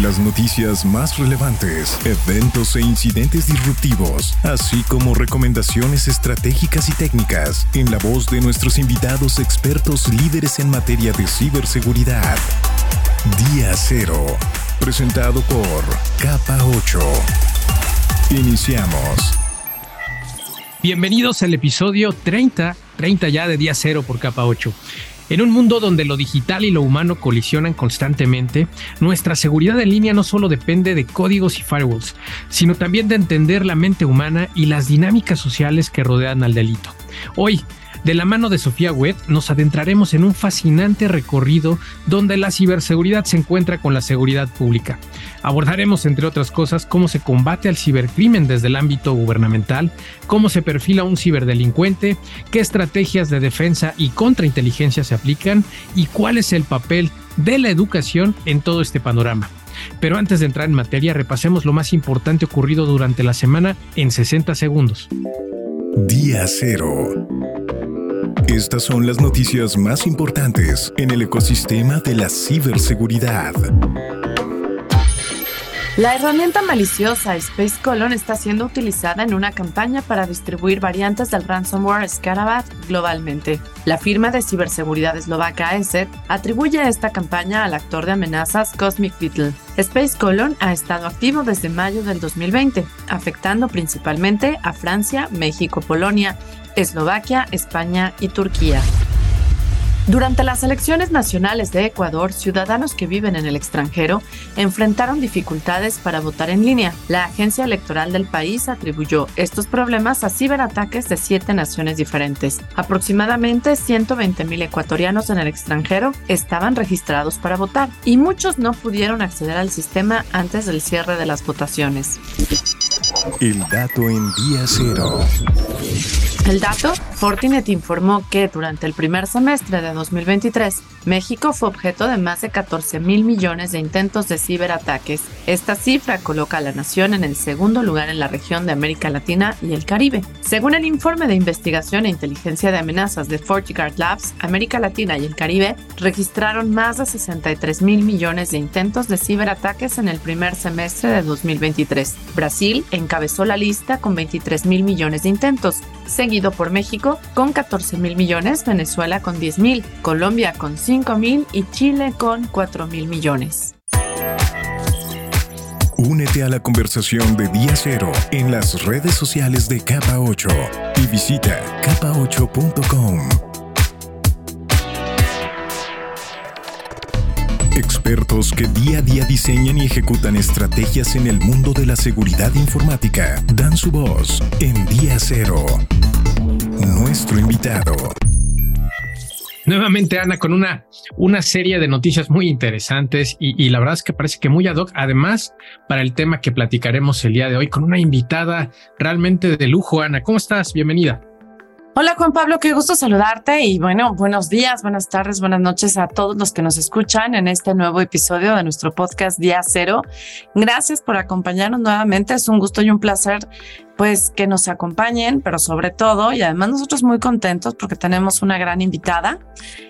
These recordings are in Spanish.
Las noticias más relevantes, eventos e incidentes disruptivos, así como recomendaciones estratégicas y técnicas en la voz de nuestros invitados expertos líderes en materia de ciberseguridad. Día Cero, presentado por Capa 8. Iniciamos. Bienvenidos al episodio 30, 30 ya de Día Cero por Capa 8. En un mundo donde lo digital y lo humano colisionan constantemente, nuestra seguridad en línea no solo depende de códigos y firewalls, sino también de entender la mente humana y las dinámicas sociales que rodean al delito. Hoy, de la mano de Sofía Webb nos adentraremos en un fascinante recorrido donde la ciberseguridad se encuentra con la seguridad pública. Abordaremos, entre otras cosas, cómo se combate al cibercrimen desde el ámbito gubernamental, cómo se perfila un ciberdelincuente, qué estrategias de defensa y contrainteligencia se aplican y cuál es el papel de la educación en todo este panorama. Pero antes de entrar en materia, repasemos lo más importante ocurrido durante la semana en 60 segundos. Día Cero. Estas son las noticias más importantes en el ecosistema de la ciberseguridad. La herramienta maliciosa Space Colon está siendo utilizada en una campaña para distribuir variantes del ransomware Scarabat globalmente. La firma de ciberseguridad eslovaca ESET atribuye esta campaña al actor de amenazas Cosmic Beetle. Space Colon ha estado activo desde mayo del 2020, afectando principalmente a Francia, México, Polonia, Eslovaquia, España y Turquía. Durante las elecciones nacionales de Ecuador, ciudadanos que viven en el extranjero enfrentaron dificultades para votar en línea. La agencia electoral del país atribuyó estos problemas a ciberataques de siete naciones diferentes. Aproximadamente 120.000 ecuatorianos en el extranjero estaban registrados para votar y muchos no pudieron acceder al sistema antes del cierre de las votaciones. El dato en día cero. El dato, Fortinet informó que durante el primer semestre de 2023, México fue objeto de más de 14 mil millones de intentos de ciberataques. Esta cifra coloca a la nación en el segundo lugar en la región de América Latina y el Caribe. Según el informe de investigación e inteligencia de amenazas de FortiGuard Labs, América Latina y el Caribe registraron más de 63 mil millones de intentos de ciberataques en el primer semestre de 2023. Brasil encabezó la lista con 23 mil millones de intentos, por México con 14 mil millones, Venezuela con 10 mil, Colombia con 5 mil y Chile con 4 mil millones. Únete a la conversación de Día Cero en las redes sociales de Capa 8 y visita capa8.com. Expertos que día a día diseñan y ejecutan estrategias en el mundo de la seguridad informática dan su voz en Día Cero. Nuestro invitado. Nuevamente, Ana, con una, una serie de noticias muy interesantes y, y, la verdad es que parece que muy ad hoc, además, para el tema que platicaremos el día de hoy, con una invitada realmente de lujo, Ana. ¿Cómo estás? Bienvenida. Hola Juan Pablo, qué gusto saludarte y bueno, buenos días, buenas tardes, buenas noches a todos los que nos escuchan en este nuevo episodio de nuestro podcast Día Cero. Gracias por acompañarnos nuevamente, es un gusto y un placer pues que nos acompañen, pero sobre todo y además nosotros muy contentos porque tenemos una gran invitada.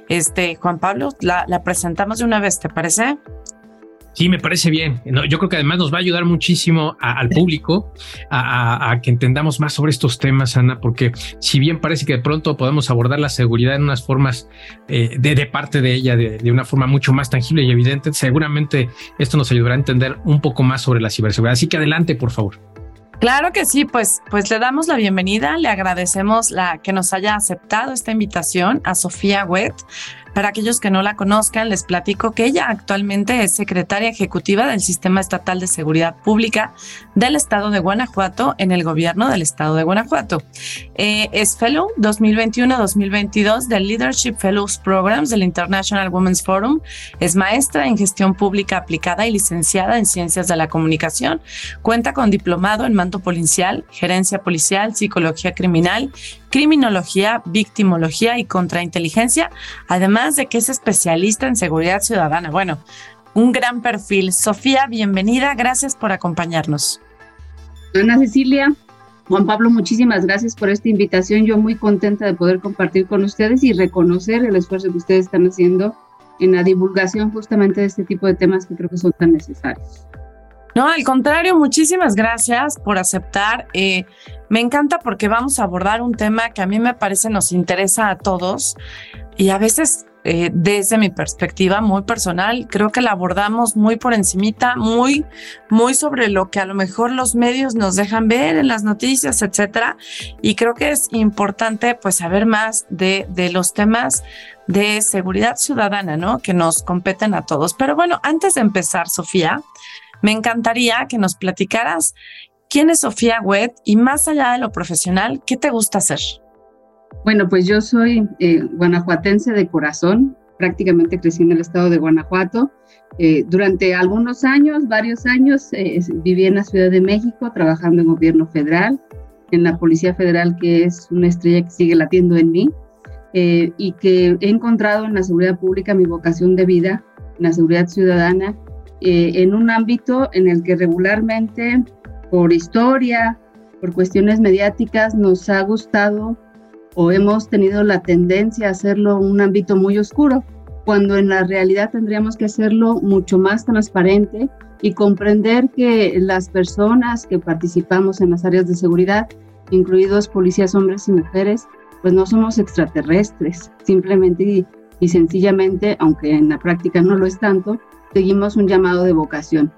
Este Juan Pablo, la, la presentamos de una vez, ¿te parece? Sí, me parece bien. yo creo que además nos va a ayudar muchísimo al público a, que entendamos más sobre estos temas, Ana, porque si bien parece que de pronto podemos abordar la seguridad en unas formas eh, de, parte de ella, de, de, una forma mucho más tangible y evidente, seguramente esto nos ayudará a entender un poco más sobre la ciberseguridad. Así que adelante, por favor. Claro que sí, pues, pues le damos la bienvenida, le agradecemos la que nos haya aceptado esta invitación a Sofía Wett. Para aquellos que no la conozcan, les platico que ella actualmente es secretaria ejecutiva del Sistema Estatal de Seguridad Pública del Estado de Guanajuato en el gobierno del Estado de Guanajuato. Eh, es Fellow 2021-2022 del Leadership Fellows Programs del International Women's Forum. Es maestra en gestión pública aplicada y licenciada en ciencias de la comunicación. Cuenta con diplomado en mando policial, gerencia policial, psicología criminal, criminología, victimología y contrainteligencia. Además, además de que es especialista en seguridad ciudadana. Bueno, un gran perfil. Sofía, bienvenida, gracias por acompañarnos. Ana Cecilia, Juan Pablo, muchísimas gracias por esta invitación. Yo muy contenta de poder compartir con ustedes y reconocer el esfuerzo que ustedes están haciendo en la divulgación justamente de este tipo de temas que creo que son tan necesarios. No, al contrario, muchísimas gracias por aceptar. Eh, me encanta porque vamos a abordar un tema que a mí me parece nos interesa a todos y a veces eh, desde mi perspectiva muy personal, creo que la abordamos muy por encimita, muy, muy sobre lo que a lo mejor los medios nos dejan ver en las noticias, etcétera. Y creo que es importante pues saber más de, de los temas de seguridad ciudadana, ¿no? Que nos competen a todos. Pero bueno, antes de empezar, Sofía, me encantaría que nos platicaras quién es Sofía Wet y más allá de lo profesional, ¿qué te gusta hacer? Bueno, pues yo soy eh, guanajuatense de corazón, prácticamente crecí en el estado de Guanajuato. Eh, durante algunos años, varios años, eh, viví en la Ciudad de México trabajando en gobierno federal, en la Policía Federal, que es una estrella que sigue latiendo en mí, y que he encontrado en la seguridad pública mi vocación de vida, en la seguridad ciudadana, en un ámbito en el que regularmente, por historia, por cuestiones mediáticas, nos ha gustado o hemos tenido la tendencia a hacerlo un ámbito muy oscuro, cuando en la realidad tendríamos que hacerlo mucho más transparente y comprender que las personas que participamos en las áreas de seguridad, incluidos policías hombres y mujeres, pues no somos extraterrestres, simplemente y, sencillamente, aunque en la práctica no lo es tanto, seguimos un llamado de vocación.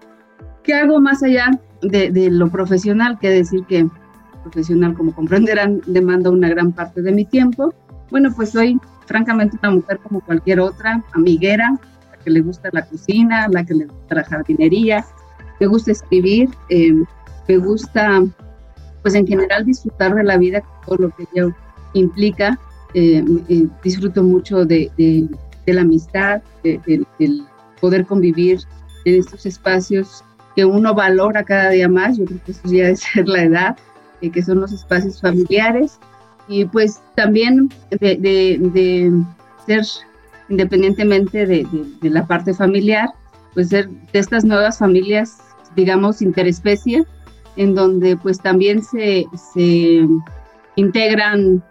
¿Qué hago más allá de, de lo profesional? Que decir que profesional, como comprenderán, demanda una gran parte de mi tiempo. Bueno, pues soy francamente una mujer como cualquier otra, amiguera, la que le gusta la cocina, la que le gusta la jardinería, me gusta escribir, eh, me gusta, pues en general, disfrutar de la vida, todo lo que ella implica. Eh, eh, disfruto mucho de, de, la amistad, del poder convivir en estos espacios que uno valora cada día más. Yo creo que eso ya es ser la edad. Eh, que son los espacios familiares, y pues también de, ser, independientemente de, la parte familiar, pues ser de estas nuevas familias, digamos, interespecie, en donde pues también se, se integran,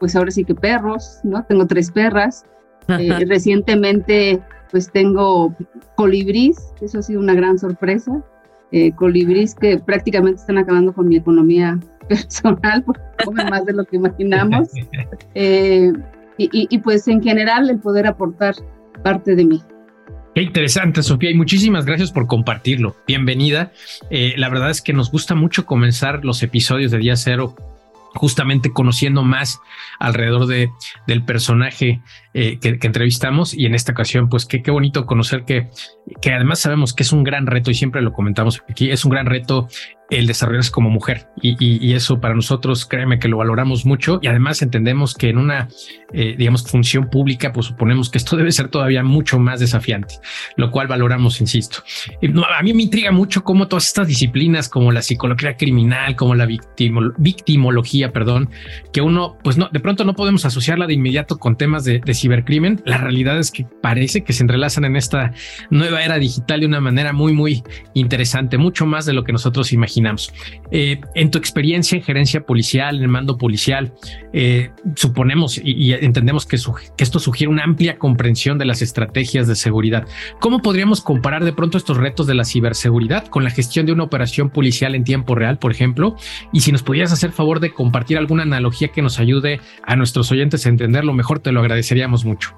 pues ahora sí que perros, ¿no? Tengo tres perras. Eh, recientemente pues tengo colibrís, eso ha sido una gran sorpresa eh, colibrís que prácticamente están acabando con mi economía personal, porque comen más de lo que imaginamos. Eh, y, pues en general el poder aportar parte de mí. Qué interesante, Sofía, y muchísimas gracias por compartirlo. Bienvenida. Eh, la verdad es que nos gusta mucho comenzar los episodios de Día Cero justamente conociendo más alrededor de, del personaje eh, que, entrevistamos y en esta ocasión pues qué, qué bonito conocer que, que además sabemos que es un gran reto y siempre lo comentamos aquí, es un gran reto el desarrollarse como mujer y, eso para nosotros, créeme que lo valoramos mucho y además entendemos que en una, eh, digamos, función pública, pues suponemos que esto debe ser todavía mucho más desafiante, lo cual valoramos, insisto. a mí me intriga mucho cómo todas estas disciplinas como la psicología criminal, como la victimología, perdón, que uno, pues no, de pronto no podemos asociarla de inmediato con temas de, de cibercrimen. La realidad es que parece que se entrelazan en esta nueva era digital de una manera muy, muy interesante, mucho más de lo que nosotros imaginamos eh, en tu experiencia en gerencia policial, en el mando policial, eh, suponemos y, entendemos que, que, esto sugiere una amplia comprensión de las estrategias de seguridad. ¿Cómo podríamos comparar de pronto estos retos de la ciberseguridad con la gestión de una operación policial en tiempo real, por ejemplo? Y si nos pudieras hacer favor de compartir alguna analogía que nos ayude a nuestros oyentes a entenderlo mejor, te lo agradeceríamos mucho.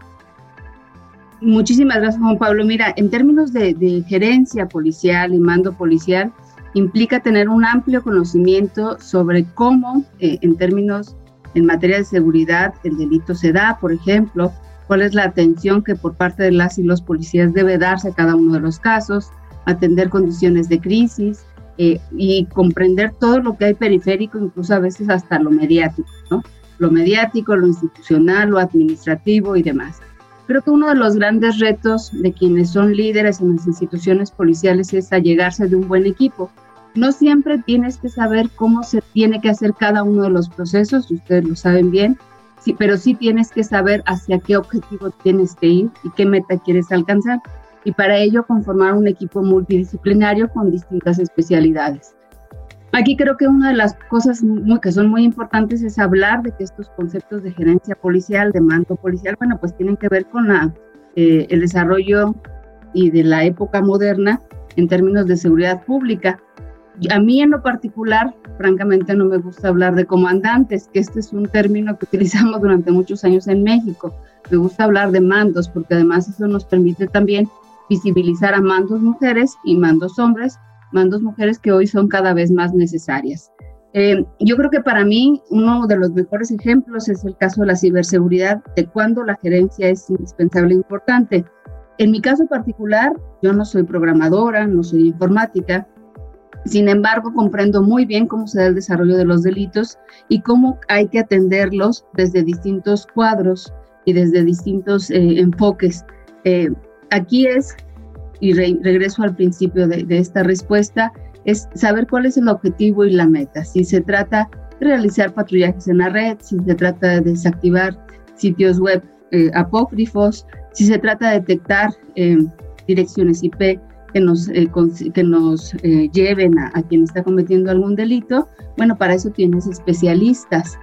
Muchísimas gracias, Juan Pablo. Mira, en términos de, gerencia policial y mando policial, implica tener un amplio conocimiento sobre cómo, eh, en términos en materia de seguridad, el delito se da, por ejemplo, cuál es la atención que por parte de las y los policías debe darse a cada uno de los casos, atender condiciones de crisis eh, y comprender todo lo que hay periférico, incluso a veces hasta lo mediático, ¿no? Lo mediático, lo institucional, lo administrativo y demás. Creo que uno de los grandes retos de quienes son líderes en las instituciones policiales es allegarse de un buen equipo no siempre tienes que saber cómo se tiene que hacer cada uno de los procesos, ustedes lo saben bien, sí, pero sí tienes que saber hacia qué objetivo tienes que ir y qué meta quieres alcanzar. Y para ello conformar un equipo multidisciplinario con distintas especialidades. Aquí creo que una de las cosas muy, que son muy importantes es hablar de que estos conceptos de gerencia policial, de mando policial, bueno, pues tienen que ver con la, eh, el desarrollo y de la época moderna en términos de seguridad pública. A mí en lo particular, francamente, no me gusta hablar de comandantes, que este es un término que utilizamos durante muchos años en México. Me gusta hablar de mandos, porque además eso nos permite también visibilizar a mandos mujeres y mandos hombres mandos mujeres que hoy son cada vez más necesarias. Eh, yo creo que para mí uno de los mejores ejemplos es el caso de la ciberseguridad, de cuando la gerencia es indispensable e importante. En mi caso particular, yo no soy programadora, no soy informática, sin embargo, comprendo muy bien cómo se da el desarrollo de los delitos y cómo hay que atenderlos desde distintos cuadros y desde distintos eh, enfoques. Eh, aquí es y regreso al principio de, esta respuesta, es saber cuál es el objetivo y la meta. Si se trata de realizar patrullajes en la red, si se trata de desactivar sitios web eh, apócrifos, si se trata de detectar eh, direcciones IP que nos, eh, que nos lleven a, quien está cometiendo algún delito, bueno, para eso tienes especialistas.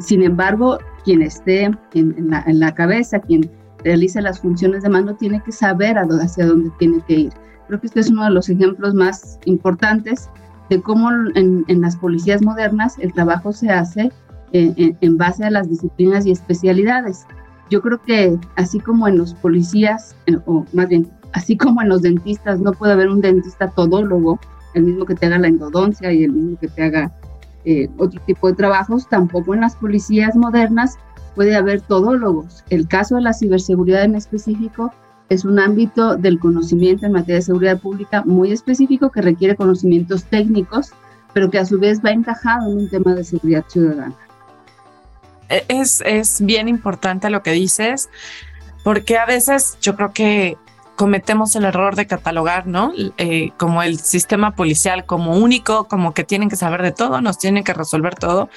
sin embargo, quien esté en, la, en la cabeza, quien realiza las funciones de mando tiene que saber hacia dónde tiene que ir. Creo que este es uno de los ejemplos más importantes de cómo en, las policías modernas el trabajo se hace eh, en, base a las disciplinas y especialidades. Yo creo que así como en los policías, o más bien, así como en los dentistas, no puede haber un dentista todólogo, el mismo que te haga la endodoncia y el mismo que te haga eh, otro tipo de trabajos, tampoco en las policías modernas puede haber todólogos. El caso de la ciberseguridad en específico es un ámbito del conocimiento en materia de seguridad pública muy específico que requiere conocimientos técnicos, pero que a su vez va encajado en un tema de seguridad ciudadana. E, es, es bien importante lo que dices, porque a veces yo creo que cometemos el error de catalogar, ¿no? Eh, como el sistema policial como único, como que tienen que saber de todo, nos tienen que resolver todo.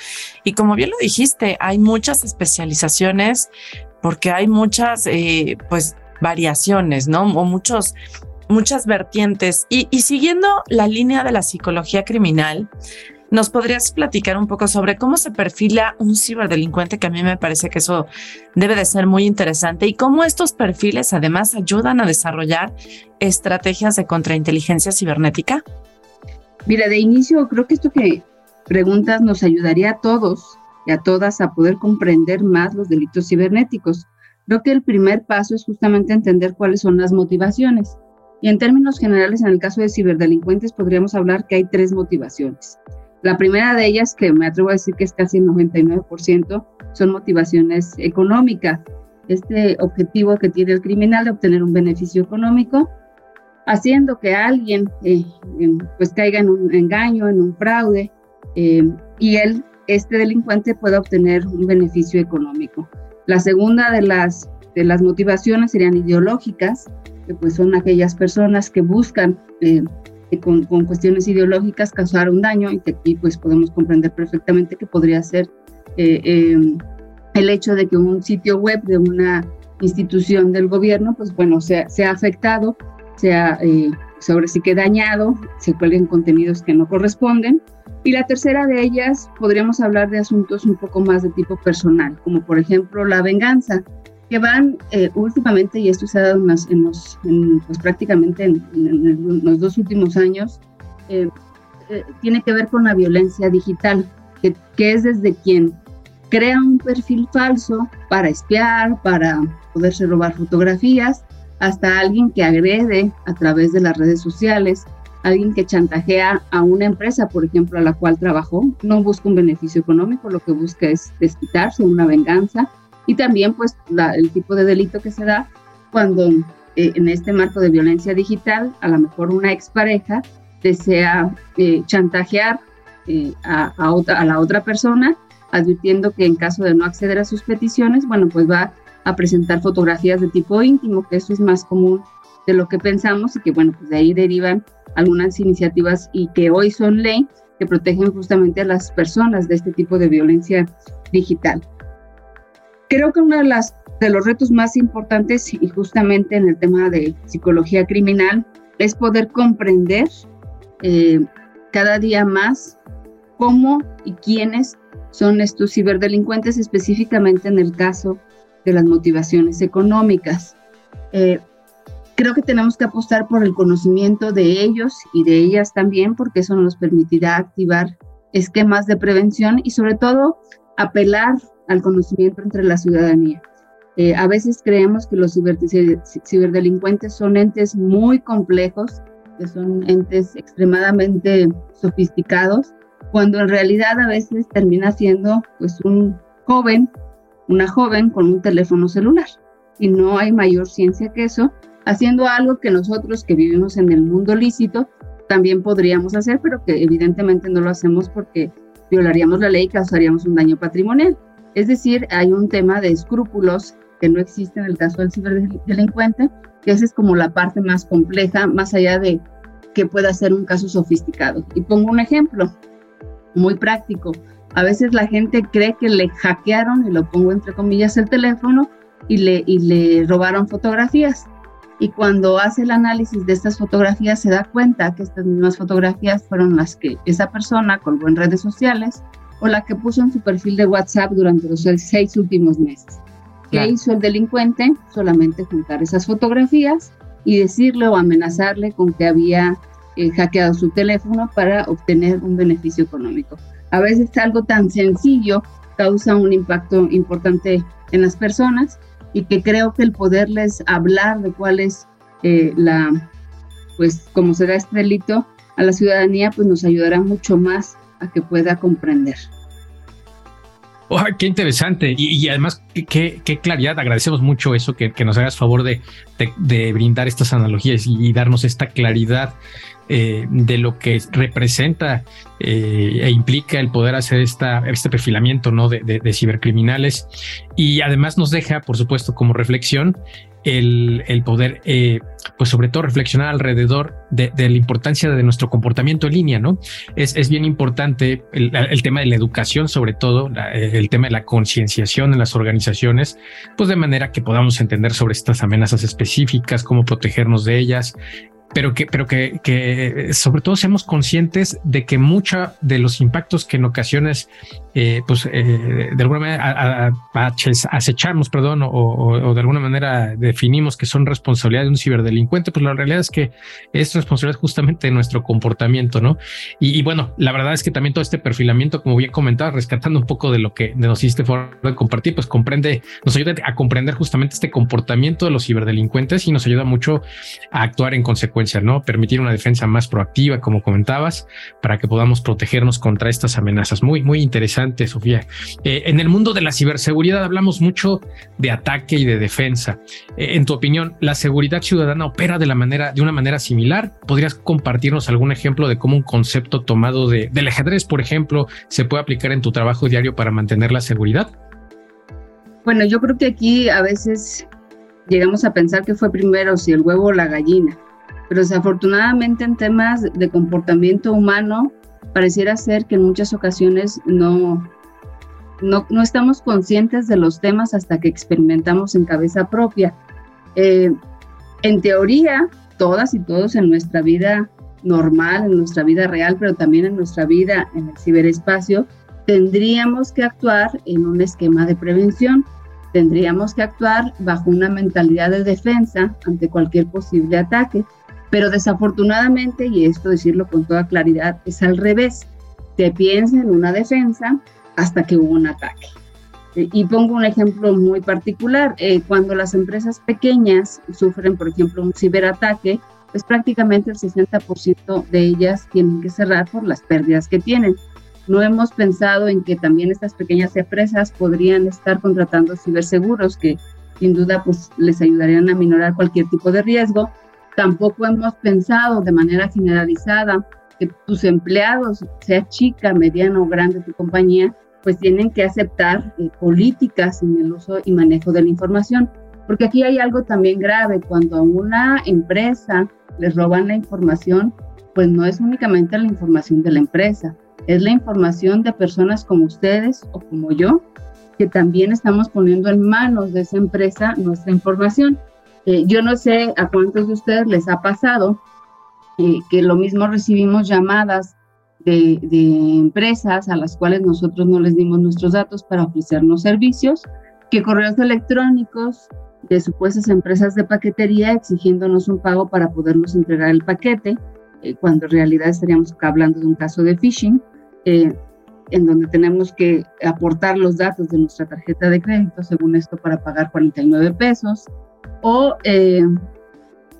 Y como bien lo dijiste, hay muchas especializaciones porque hay muchas, eh, pues, variaciones, ¿no? O muchos, muchas vertientes. Y, y siguiendo la línea de la psicología criminal, ¿Nos podrías platicar un poco sobre cómo se perfila un ciberdelincuente? Que a mí me parece que eso debe de ser muy interesante y cómo estos perfiles además ayudan a desarrollar estrategias de contrainteligencia cibernética. Mira, de inicio creo que esto que preguntas nos ayudaría a todos y a todas a poder comprender más los delitos cibernéticos. Creo que el primer paso es justamente entender cuáles son las motivaciones. Y en términos generales, en el caso de ciberdelincuentes, podríamos hablar que hay tres motivaciones. La primera de ellas, que me atrevo a decir que es casi el 99%, son motivaciones económicas. Este objetivo que tiene el criminal de obtener un beneficio económico, haciendo que alguien eh, em, pues caiga en un engaño, en un fraude, eh, y él, este delincuente, pueda obtener un beneficio económico. La segunda de las, de las motivaciones serían ideológicas, que pues son aquellas personas que buscan eh, con, cuestiones ideológicas causar un daño y que pues podemos comprender perfectamente que podría ser eh, em, el hecho de que un sitio web de una institución del gobierno pues bueno sea, sea afectado, sea eh, sobre sí que dañado, se cuelguen contenidos que no corresponden. Y la tercera de ellas podríamos hablar de asuntos un poco más de tipo personal, como por ejemplo la venganza que van eh, últimamente, y esto se ha dado en los, pues prácticamente en, los dos últimos años, eh, eh, tiene que ver con la violencia digital, que, que, es desde quien crea un perfil falso para espiar, para poderse robar fotografías, hasta alguien que agrede a través de las redes sociales, alguien que chantajea a una empresa, por ejemplo, a la cual trabajó, no busca un beneficio económico, lo que busca es desquitarse, una venganza, y también pues el tipo de delito que se da cuando eh, en este marco de violencia digital a lo mejor una expareja desea eh, chantajear eh, a, a, otra, a la otra persona advirtiendo que en caso de no acceder a sus peticiones, bueno, pues va a presentar fotografías de tipo íntimo, que eso es más común de lo que pensamos y que, bueno, pues de ahí derivan algunas iniciativas y que hoy son ley que protegen justamente a las personas de este tipo de violencia digital. Creo que uno de, las, de los retos más importantes, y justamente en el tema de psicología criminal, es poder comprender eh, cada día más cómo y quiénes son estos ciberdelincuentes, específicamente en el caso de las motivaciones económicas. Eh, creo que tenemos que apostar por el conocimiento de ellos y de ellas también, porque eso nos permitirá activar esquemas de prevención y sobre todo apelar al conocimiento entre la ciudadanía. Eh, a veces creemos que los ciberdelincuentes son entes muy complejos, que son entes extremadamente sofisticados, cuando en realidad a veces termina siendo pues un joven, una joven con un teléfono celular. Y no hay mayor ciencia que eso, haciendo algo que nosotros que vivimos en el mundo lícito también podríamos hacer, pero que evidentemente no lo hacemos porque violaríamos la ley y causaríamos un daño patrimonial. Es decir, hay un tema de escrúpulos que no existe en el caso del ciberdelincuente, que esa es como la parte más compleja, más allá de que pueda ser un caso sofisticado. Y pongo un ejemplo muy práctico. A veces la gente cree que le hackearon, y lo pongo entre comillas, el teléfono y le, y le robaron fotografías. Y cuando hace el análisis de estas fotografías se da cuenta que estas mismas fotografías fueron las que esa persona colgó en redes sociales o la que puso en su perfil de WhatsApp durante los seis últimos meses. ¿Qué hizo el delincuente? Solamente juntar esas fotografías y decirle o amenazarle con que había eh, hackeado su teléfono para obtener un beneficio económico. A veces algo tan sencillo causa un impacto importante en las personas y que creo que el poderles hablar de cuál es eh, la, pues cómo se da este delito a la ciudadanía, pues nos ayudará mucho más a que pueda comprender. Oh, qué interesante. Y, además, qué, claridad. Agradecemos mucho eso, que, nos hagas favor de, de, brindar estas analogías y, darnos esta claridad eh, de lo que representa eh, e implica el poder hacer esta, este perfilamiento ¿no? de, de, cibercriminales. Y además nos deja, por supuesto, como reflexión el, poder, eh, pues sobre todo reflexionar alrededor de, la importancia de nuestro comportamiento en línea, ¿no? Es, es bien importante el, tema de la educación, sobre todo el tema de la concienciación en las organizaciones, pues de manera que podamos entender sobre estas amenazas específicas, cómo protegernos de ellas, pero que, pero que, que sobre todo seamos conscientes de que muchos de los impactos que en ocasiones, eh, pues eh, de alguna manera acechamos, perdón, o, de alguna manera definimos que son responsabilidad de un ciberdelincuente, pues la realidad es que es responsabilidad justamente de nuestro comportamiento, ¿no? Y, bueno, la verdad es que también todo este perfilamiento, como bien comentaba, rescatando un poco de lo que nos hiciste de compartir, pues comprende, nos ayuda a comprender justamente este comportamiento de los ciberdelincuentes y nos ayuda mucho a actuar en consecuencia ¿no? Permitir una defensa más proactiva, como comentabas, para que podamos protegernos contra estas amenazas. Muy, muy interesante, Sofía. Eh, en el mundo de la ciberseguridad hablamos mucho de ataque y de defensa. Eh, en tu opinión, ¿la seguridad ciudadana opera de la manera, de una manera similar? ¿Podrías compartirnos algún ejemplo de cómo un concepto tomado de, del ajedrez, por ejemplo, se puede aplicar en tu trabajo diario para mantener la seguridad? Bueno, yo creo que aquí a veces llegamos a pensar que fue primero si el huevo o la gallina pero desafortunadamente en temas de comportamiento humano pareciera ser que en muchas ocasiones no, no, no estamos conscientes de los temas hasta que experimentamos en cabeza propia. Eh, en teoría, todas y todos en nuestra vida normal, en nuestra vida real, pero también en nuestra vida en el ciberespacio, tendríamos que actuar en un esquema de prevención, tendríamos que actuar bajo una mentalidad de defensa ante cualquier posible ataque. Pero desafortunadamente, y esto decirlo con toda claridad, es al revés. Se piensa en una defensa hasta que hubo un ataque. Eh, y pongo un ejemplo muy particular. Eh, cuando las empresas pequeñas sufren, por ejemplo, un ciberataque, pues prácticamente el 60% de ellas tienen que cerrar por las pérdidas que tienen. No hemos pensado en que también estas pequeñas empresas podrían estar contratando ciberseguros que sin duda pues les ayudarían a minorar cualquier tipo de riesgo Tampoco hemos pensado de manera generalizada que tus empleados, sea chica, mediana o grande tu compañía, pues tienen que aceptar eh, políticas en el uso y manejo de la información. Porque aquí hay algo también grave, cuando a una empresa les roban la información, pues no es únicamente la información de la empresa, es la información de personas como ustedes o como yo, que también estamos poniendo en manos de esa empresa nuestra información. Eh, yo no sé a cuántos de ustedes les ha pasado eh, que lo mismo recibimos llamadas de, de, empresas a las cuales nosotros no les dimos nuestros datos para ofrecernos servicios, que correos electrónicos de supuestas empresas de paquetería exigiéndonos un pago para podernos entregar el paquete, eh, cuando en realidad estaríamos hablando de un caso de phishing, eh, en donde tenemos que aportar los datos de nuestra tarjeta de crédito, según esto, para pagar 49 pesos, o eh,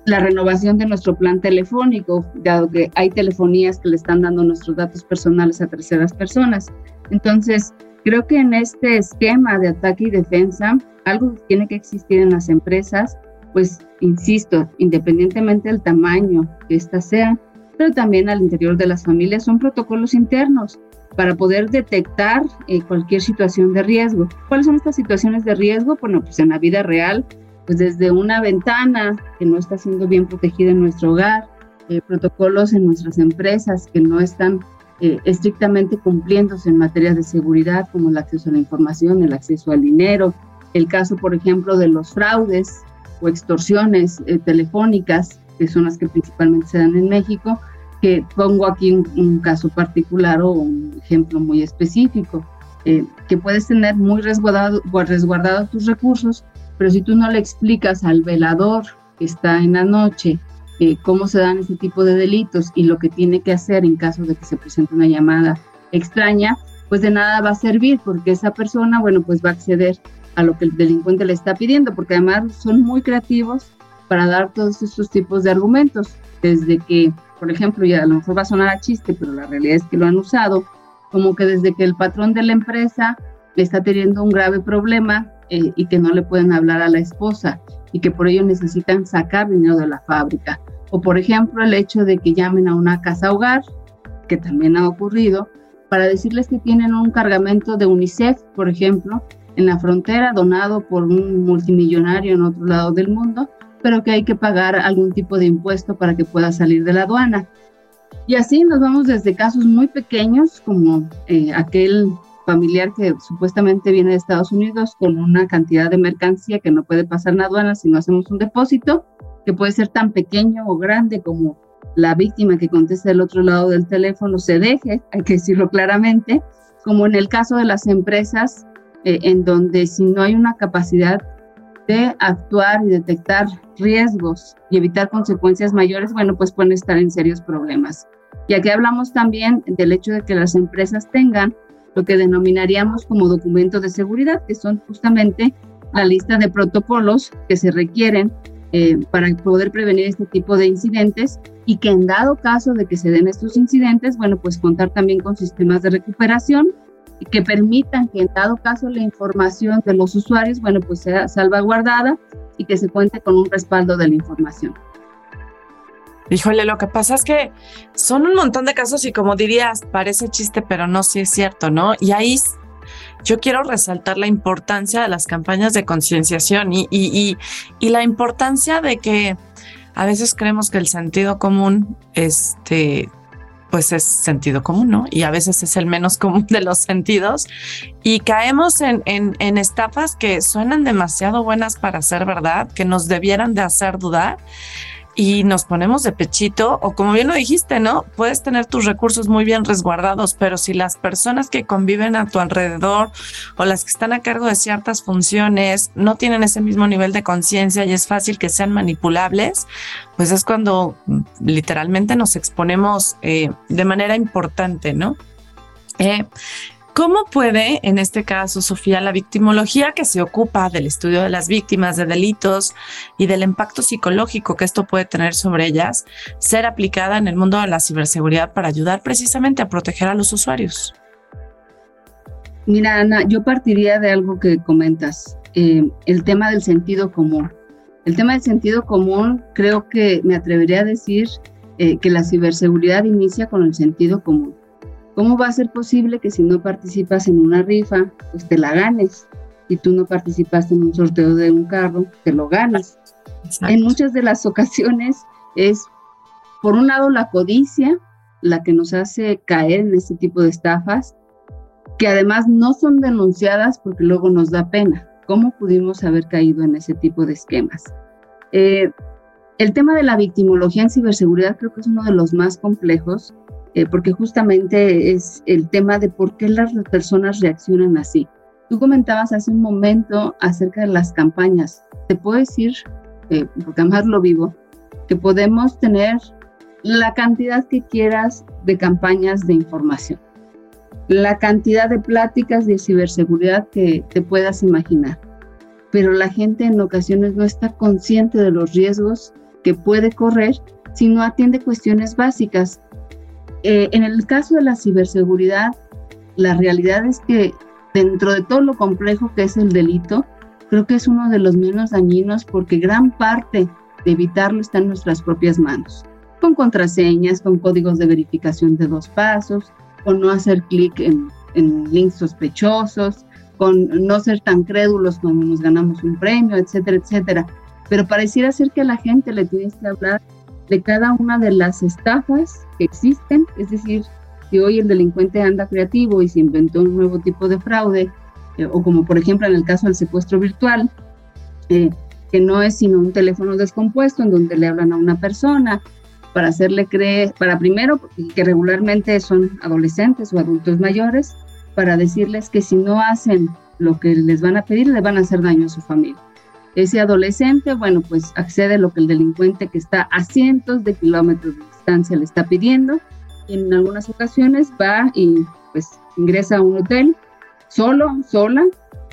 la renovación de nuestro plan telefónico, dado que hay telefonías que le están dando nuestros datos personales a terceras personas. Entonces, creo que en este esquema de ataque y defensa, algo que tiene que existir en las empresas, pues, insisto, independientemente del tamaño que éstas sean, pero también al interior de las familias son protocolos internos para poder detectar eh, cualquier situación de riesgo. ¿Cuáles son estas situaciones de riesgo? Bueno, pues en la vida real, pues desde una ventana que no está siendo bien protegida en nuestro hogar, eh, protocolos en nuestras empresas que no están eh, estrictamente cumpliéndose en materia de seguridad, como el acceso a la información, el acceso al dinero, el caso, por ejemplo, de los fraudes o extorsiones telefónicas, que son las que principalmente se dan en México, que pongo aquí un, caso particular o un ejemplo muy específico, eh, que puedes tener muy resguardado, resguardado tus recursos, pero si tú no le explicas al velador que está en la noche eh, cómo se dan ese tipo de delitos y lo que tiene que hacer en caso de que se presente una llamada extraña, pues de nada va a servir porque esa persona, bueno, pues va a acceder a lo que el delincuente le está pidiendo, porque además son muy creativos para dar todos estos tipos de argumentos, desde que por ejemplo, y a lo mejor va a sonar a chiste, pero la realidad es que lo han usado, como que desde que el patrón de la empresa está teniendo un grave problema eh, y que no le pueden hablar a la esposa y que por ello necesitan sacar dinero de la fábrica. O por ejemplo, el hecho de que llamen a una casa hogar, que también ha ocurrido, para decirles que tienen un cargamento de UNICEF, por ejemplo, en la frontera, donado por un multimillonario en otro lado del mundo, pero que hay que pagar algún tipo de impuesto para que pueda salir de la aduana. Y así nos vamos desde casos muy pequeños, como eh, aquel familiar que supuestamente viene de Estados Unidos con una cantidad de mercancía que no puede pasar en aduana si no hacemos un depósito, que puede ser tan pequeño o grande como la víctima que contesta del otro lado del teléfono se deje, hay que decirlo claramente, como en el caso de las empresas, eh, en donde si no hay una capacidad de actuar y detectar riesgos y evitar consecuencias mayores, bueno, pues pueden estar en serios problemas. Y aquí hablamos también del hecho de que las empresas tengan lo que denominaríamos como documentos de seguridad, que son justamente la lista de protocolos que se requieren eh, para poder prevenir este tipo de incidentes y que en dado caso de que se den estos incidentes, bueno, pues contar también con sistemas de recuperación que permitan que en dado caso la información de los usuarios, bueno, pues sea salvaguardada y que se cuente con un respaldo de la información. Híjole, lo que pasa es que son un montón de casos y como dirías, parece chiste, pero no, sí es cierto, ¿no? Y ahí yo quiero resaltar la importancia de las campañas de concienciación y, la importancia de que a veces creemos que el sentido común este, pues es sentido común, ¿no? Y a veces es el menos común de los sentidos. Y caemos en estafas que suenan demasiado buenas para ser verdad, que nos debieran de hacer dudar y nos ponemos de pechito o como bien lo dijiste, ¿no? Puedes tener tus recursos muy bien resguardados, pero si las personas que conviven a tu alrededor o las que están a cargo de ciertas funciones no tienen ese mismo nivel de conciencia y es fácil que sean manipulables, pues es cuando literalmente nos exponemos eh, de manera importante, ¿no? Eh, ¿Cómo puede, en este caso, Sofía, la victimología que se ocupa del estudio de las víctimas de delitos y del impacto psicológico que esto puede tener sobre ellas, ser aplicada en el mundo de la ciberseguridad para ayudar precisamente a proteger a los usuarios? Mira, Ana, yo partiría de algo que comentas, eh, el tema del sentido común. El tema del sentido común, creo que me atrevería a decir eh, que la ciberseguridad inicia con el sentido común. ¿Cómo va a ser posible que si no participas en una rifa, pues te la ganes? Si tú no participaste en un sorteo de un carro, te lo ganas. En muchas de las ocasiones es, por un lado, la codicia, la que nos hace caer en este tipo de estafas, que además no son denunciadas porque luego nos da pena. ¿Cómo pudimos haber caído en ese tipo de esquemas? Eh, el tema de la victimología en ciberseguridad creo que es uno de los más complejos, eh, porque justamente es el tema de por qué las personas reaccionan así. Tú comentabas hace un momento acerca de las campañas. Te puedo decir, eh, porque además lo vivo, que podemos tener la cantidad que quieras de campañas de información, la cantidad de pláticas de ciberseguridad que te puedas imaginar. Pero la gente en ocasiones no está consciente de los riesgos que puede correr si no atiende cuestiones básicas. Eh, en el caso de la ciberseguridad, la realidad es que dentro de todo lo complejo que es el delito, creo que es uno de los menos dañinos porque gran parte de evitarlo está en nuestras propias manos, con contraseñas, con códigos de verificación de dos pasos, con no hacer clic en, en links sospechosos, con no ser tan crédulos cuando nos ganamos un premio, etcétera, etcétera. Pero pareciera ser que a la gente le tienes que hablar de cada una de las estafas que existen, es decir, si hoy el delincuente anda creativo y se inventó un nuevo tipo de fraude, eh, o como por ejemplo en el caso del secuestro virtual, eh, que no es sino un teléfono descompuesto en donde le hablan a una persona para hacerle creer, para primero, que regularmente son adolescentes o adultos mayores, para decirles que si no hacen lo que les van a pedir, le van a hacer daño a su familia. Ese adolescente, bueno, pues accede a lo que el delincuente que está a cientos de kilómetros de distancia le está pidiendo. En algunas ocasiones va y pues ingresa a un hotel solo, sola,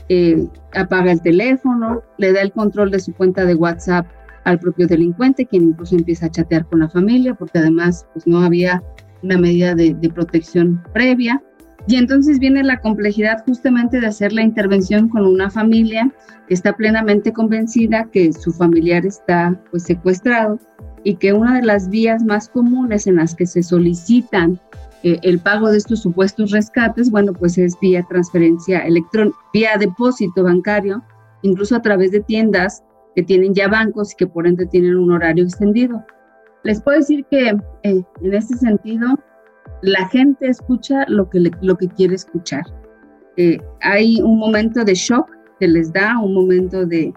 eh, apaga el teléfono, le da el control de su cuenta de WhatsApp al propio delincuente, quien incluso empieza a chatear con la familia, porque además pues, no había una medida de protección previa. Y entonces viene la complejidad justamente de hacer la intervención con una familia que está plenamente convencida que su familiar está pues secuestrado y que una de las vías más comunes en las que se solicitan eh, el pago de estos supuestos rescates, bueno, pues es vía transferencia electrónica, vía depósito bancario, incluso a través de tiendas que tienen ya bancos y que por ende tienen un horario extendido. Les puedo decir que eh, en este sentido, la gente escucha lo que, lo que quiere escuchar. Eh, hay un momento de shock que les da, un momento de,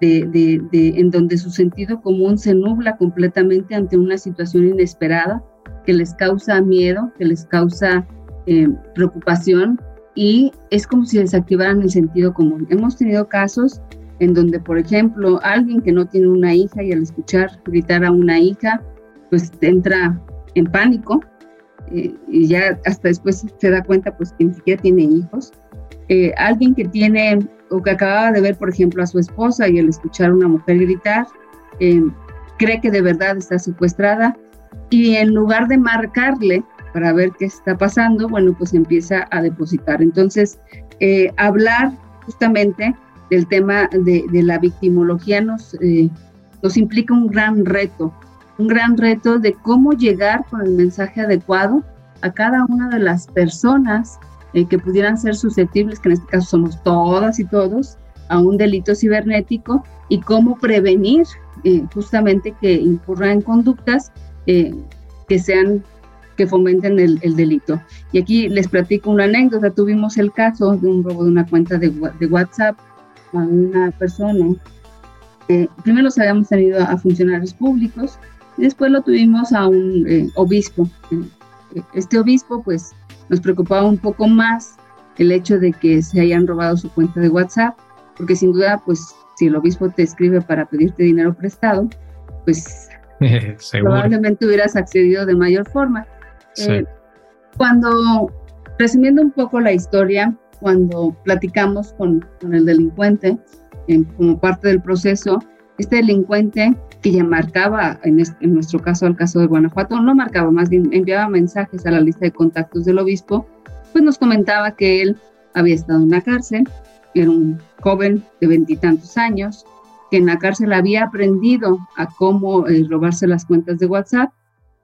de, de, en donde su sentido común se nubla completamente ante una situación inesperada que les causa miedo, que les causa eh, preocupación y es como si desactivaran el sentido común. Hemos tenido casos en donde, por ejemplo, alguien que no tiene una hija y al escuchar gritar a una hija, pues entra en pánico eh, y ya hasta después se da cuenta pues que ni siquiera tiene hijos. Eh, alguien que tiene o que acababa de ver, por ejemplo, a su esposa y al escuchar a una mujer gritar, cree que de verdad está secuestrada y en lugar de marcarle para ver qué está pasando, bueno, pues empieza a depositar. Entonces, eh, hablar justamente del tema de, la victimología nos, eh, nos implica un gran reto, un gran reto de cómo llegar con el mensaje adecuado a cada una de las personas eh, que pudieran ser susceptibles, que en este caso somos todas y todos, a un delito cibernético y cómo prevenir justamente que incurran en conductas eh, que sean que fomenten el, delito. Y aquí les platico una anécdota. Tuvimos el caso de un robo de una cuenta de, WhatsApp a una persona. primero los habíamos tenido a funcionarios públicos después lo tuvimos a un eh, obispo. Este obispo pues nos preocupaba un poco más el hecho de que se hayan robado su cuenta de WhatsApp, porque sin duda pues si el obispo te escribe para pedirte dinero prestado, pues probablemente hubieras accedido de mayor forma. Eh, cuando, resumiendo un poco la historia, cuando platicamos con, con el delincuente como parte del proceso, este delincuente que ya marcaba, en, nuestro caso, el caso de Guanajuato, no marcaba, más bien enviaba mensajes a la lista de contactos del obispo, pues nos comentaba que él había estado en la cárcel, era un joven de veintitantos años, que en la cárcel había aprendido a cómo eh, robarse las cuentas de WhatsApp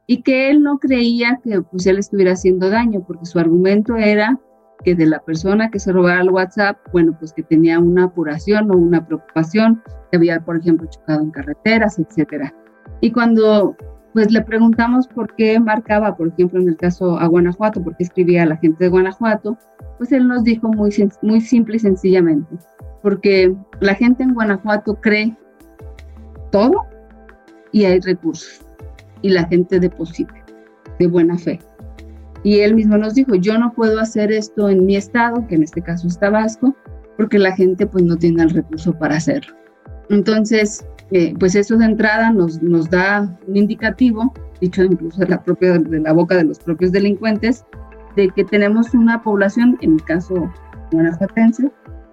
y que él no creía que pues, él estuviera haciendo daño, porque su argumento era que de la persona que se robara el WhatsApp, bueno, pues que tenía una apuración o una preocupación, que había, por ejemplo, chocado en carreteras, etcétera. Y cuando pues le preguntamos por qué marcaba, por ejemplo, en el caso a Guanajuato, por qué escribía a la gente de Guanajuato, pues él nos dijo muy, muy simple y sencillamente, porque la gente en Guanajuato cree todo y hay recursos y la gente deposita de buena fe. Y él mismo nos dijo, yo no puedo hacer esto en mi estado, que en este caso es Tabasco, porque la gente pues no tiene el recurso para hacerlo. Entonces, eh, pues eso de entrada nos, nos da un indicativo, dicho incluso de la, propia, de la boca de los propios delincuentes, de que tenemos una población, en el caso guanajuatense,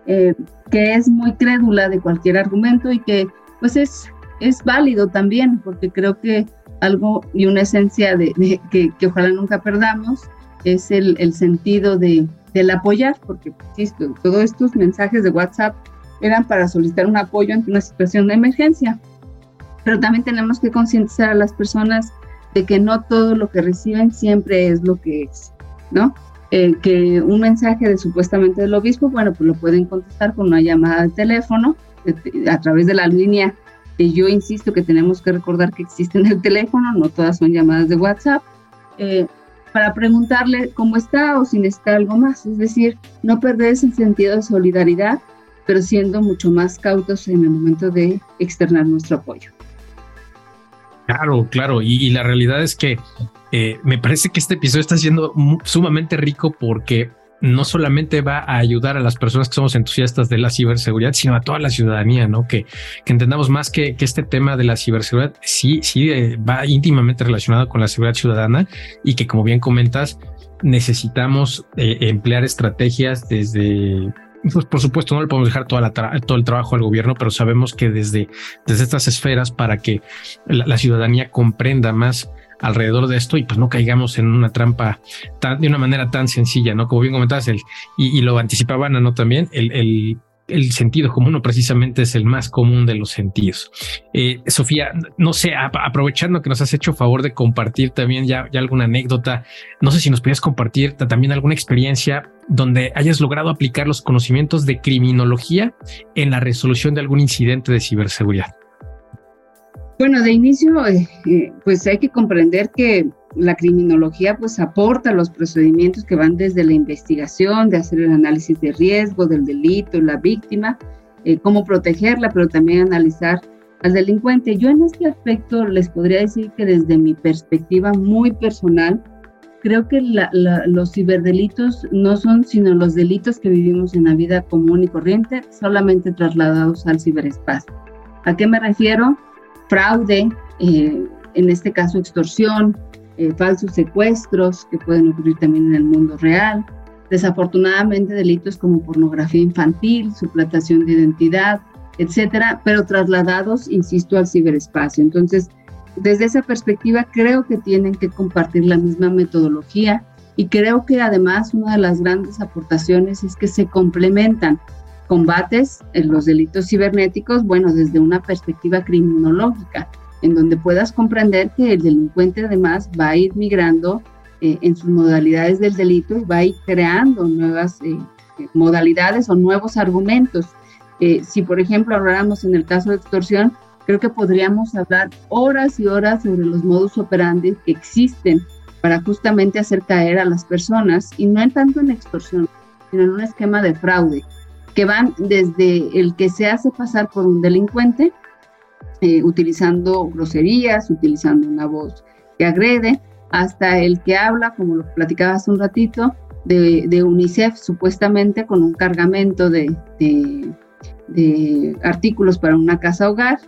eh, que es muy crédula de cualquier argumento y que pues es, es válido también, porque creo que algo y una esencia de, que, que, ojalá nunca perdamos es el, el sentido de, del apoyar, porque todos estos mensajes de WhatsApp eran para solicitar un apoyo ante una situación de emergencia. Pero también tenemos que concientizar a las personas de que no todo lo que reciben siempre es lo que es, ¿no? Eh, que un mensaje de supuestamente del obispo, bueno, pues lo pueden contestar con una llamada de teléfono a través de la línea que yo insisto que tenemos que recordar que existe en el teléfono, no todas son llamadas de WhatsApp, eh, para preguntarle cómo está o si necesita algo más. Es decir, no perder ese sentido de solidaridad, pero siendo mucho más cautos en el momento de externar nuestro apoyo. Claro, claro. Y, la realidad es que eh, me parece que este episodio está siendo sumamente rico porque no solamente va a ayudar a las personas que somos entusiastas de la ciberseguridad, sino a toda la ciudadanía, ¿no? Que, que entendamos más que, este tema de la ciberseguridad sí, sí eh, va íntimamente relacionado con la seguridad ciudadana y que, como bien comentas, necesitamos eh, emplear estrategias desde pues por supuesto no le podemos dejar toda la todo el trabajo al gobierno, pero sabemos que desde, desde estas esferas para que la ciudadanía comprenda más alrededor de esto y pues no caigamos en una trampa tan, de una manera tan sencilla, ¿no? Como bien comentabas, el, y, lo anticipaban, ¿no? También el, el, el, sentido común precisamente es el más común de los sentidos. Eh, Sofía, no sé, aprovechando que nos has hecho favor de compartir también ya, ya alguna anécdota, no sé si nos podías compartir también alguna experiencia donde hayas logrado aplicar los conocimientos de criminología en la resolución de algún incidente de ciberseguridad. Bueno, de inicio, eh, eh, pues hay que comprender que la criminología pues aporta los procedimientos que van desde la investigación, de hacer el análisis de riesgo del delito, la víctima, eh, cómo protegerla, pero también analizar al delincuente. Yo en este aspecto les podría decir que desde mi perspectiva muy personal, creo que los ciberdelitos no son sino los delitos que vivimos en la vida común y corriente, solamente trasladados al ciberespacio. ¿A qué me refiero? Fraude, eh, en este caso extorsión, eh, falsos secuestros que pueden ocurrir también en el mundo real, desafortunadamente delitos como pornografía infantil, suplantación de identidad, etcétera, pero trasladados, insisto, al ciberespacio. Entonces, desde esa perspectiva, creo que tienen que compartir la misma metodología y creo que además una de las grandes aportaciones es que se complementan combates en los delitos cibernéticos, bueno, desde una perspectiva criminológica, en donde puedas comprender que el delincuente además va a ir migrando eh, en sus modalidades del delito y va a ir creando nuevas eh, modalidades o nuevos argumentos. Eh, si, por ejemplo, habláramos en el caso de extorsión, creo que podríamos hablar horas y horas sobre los modus operandi que existen para justamente hacer caer a las personas, y no en tanto en extorsión, sino en un esquema de fraude que van desde el que se hace pasar por un delincuente, eh, utilizando groserías, utilizando una voz que agrede, hasta el que habla, como lo platicaba hace un ratito, de, UNICEF supuestamente con un cargamento de, de, artículos para una casa hogar,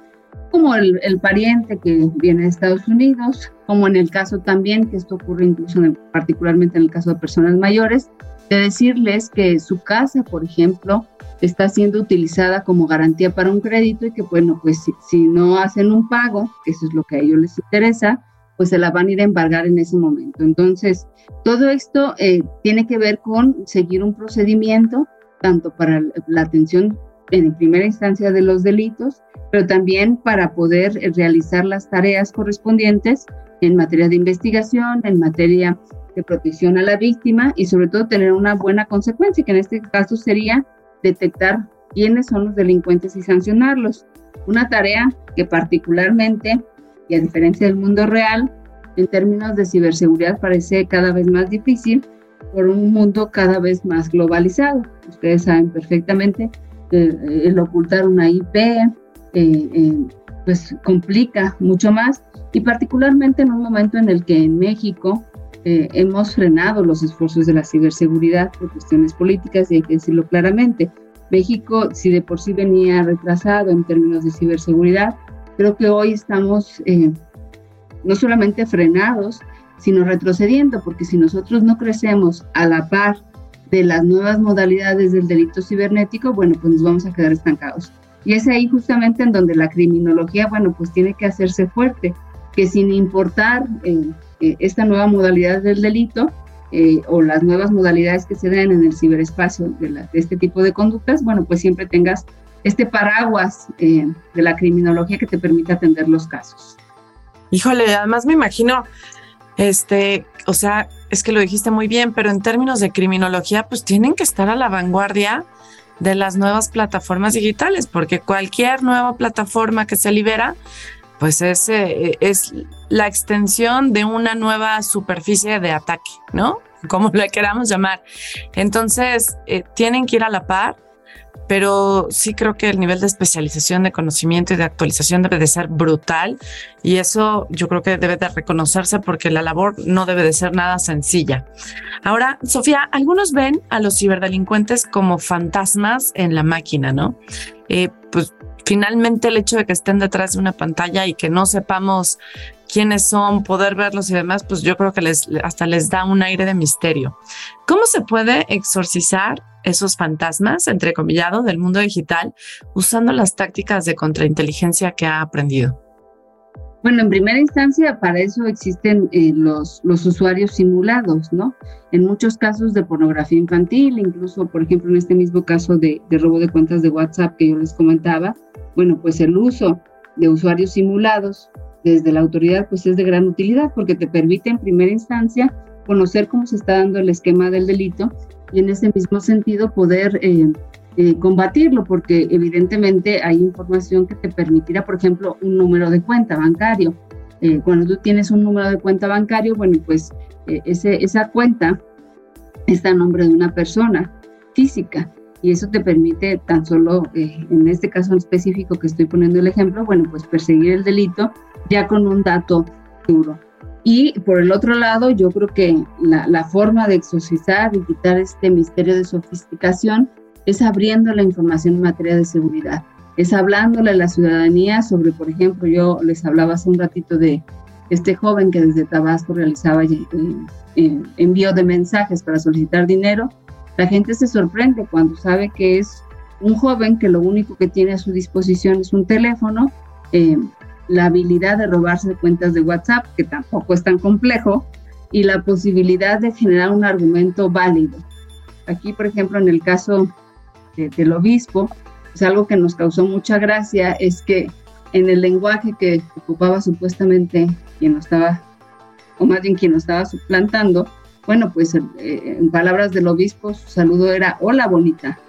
como el, el, pariente que viene de Estados Unidos, como en el caso también, que esto ocurre incluso particularmente en el caso de personas mayores, de decirles que su casa, por ejemplo, está siendo utilizada como garantía para un crédito y que, bueno, pues si, no hacen un pago, que eso es lo que a ellos les interesa, pues se la van a ir a embargar en ese momento. Entonces, todo esto eh, tiene que ver con seguir un procedimiento, tanto para la atención en primera instancia de los delitos, pero también para poder realizar las tareas correspondientes en materia de investigación, en materia protección a la víctima y sobre todo tener una buena consecuencia, que en este caso sería detectar quiénes son los delincuentes y sancionarlos. Una tarea que particularmente, y a diferencia del mundo real, en términos de ciberseguridad parece cada vez más difícil por un mundo cada vez más globalizado. Ustedes saben perfectamente que eh, el ocultar una IP eh, eh, pues complica mucho más y particularmente en un momento en el que en México hemos frenado los esfuerzos de la ciberseguridad por cuestiones políticas y hay que decirlo claramente. México, si de por sí venía retrasado en términos de ciberseguridad, creo que hoy estamos no solamente frenados, sino retrocediendo, porque si nosotros no crecemos a la par de las nuevas modalidades del delito cibernético, bueno, pues nos vamos a quedar estancados. Y es ahí justamente en donde la criminología, bueno, pues tiene que hacerse fuerte, que sin importar eh, eh, esta nueva modalidad del delito eh, o las nuevas modalidades que se den en el ciberespacio de, este tipo de conductas, bueno, pues siempre tengas este paraguas de la criminología que te permita atender los casos. Híjole, además me imagino, este, o sea, es que lo dijiste muy bien, pero en términos de criminología, pues tienen que estar a la vanguardia de las nuevas plataformas digitales, porque cualquier nueva plataforma que se libera, pues es, eh, es la extensión de una nueva superficie de ataque, ¿no? Como le queramos llamar. Entonces, eh, tienen que ir a la par pero sí creo que el nivel de especialización, de conocimiento y de actualización debe de ser brutal y eso yo creo que debe de reconocerse porque la labor no debe de ser nada sencilla. Ahora, Sofía, algunos ven a los ciberdelincuentes como fantasmas en la máquina, ¿no? Eh, pues finalmente el hecho de que estén detrás de una pantalla y que no sepamos quiénes son, poder verlos y demás, pues yo creo que les, hasta les da un aire de misterio. ¿Cómo se puede exorcizar esos fantasmas, entre comillado, del mundo digital usando las tácticas de contrainteligencia que ha aprendido? Bueno, en primera instancia, para eso existen eh, los, los usuarios simulados, ¿no? En muchos casos de pornografía infantil, incluso, por ejemplo, en este mismo caso de, de robo de cuentas de WhatsApp que yo les comentaba, bueno, pues el uso de usuarios simulados desde la autoridad pues es de gran utilidad porque te permite en primera instancia conocer cómo se está dando el esquema del delito y en ese mismo sentido poder eh, eh, combatirlo porque evidentemente hay información que te permitirá, por ejemplo, un número de cuenta bancario. Eh, cuando tú tienes un número de cuenta bancario, bueno, pues esa cuenta está a nombre de una persona física y eso te permite tan solo, en este caso en específico que estoy poniendo el ejemplo, bueno, pues perseguir el delito ya con un dato duro. Y por el otro lado, yo creo que la, la, forma de exorcizar y quitar este misterio de sofisticación es abriendo la información en materia de seguridad, es hablándole a la ciudadanía sobre, por ejemplo, yo les hablaba hace un ratito de este joven que desde Tabasco realizaba eh, eh, envío de mensajes para solicitar dinero. La gente se sorprende cuando sabe que es un joven que lo único que tiene a su disposición es un teléfono, eh, la habilidad de robarse cuentas de WhatsApp, que tampoco es tan complejo, y la posibilidad de generar un argumento válido. Aquí, por ejemplo, en el caso del obispo, pues algo que nos causó mucha gracia es que en el lenguaje que ocupaba supuestamente quien lo estaba, o más bien quien lo estaba suplantando, bueno, pues eh, en palabras del obispo su saludo era hola bonita,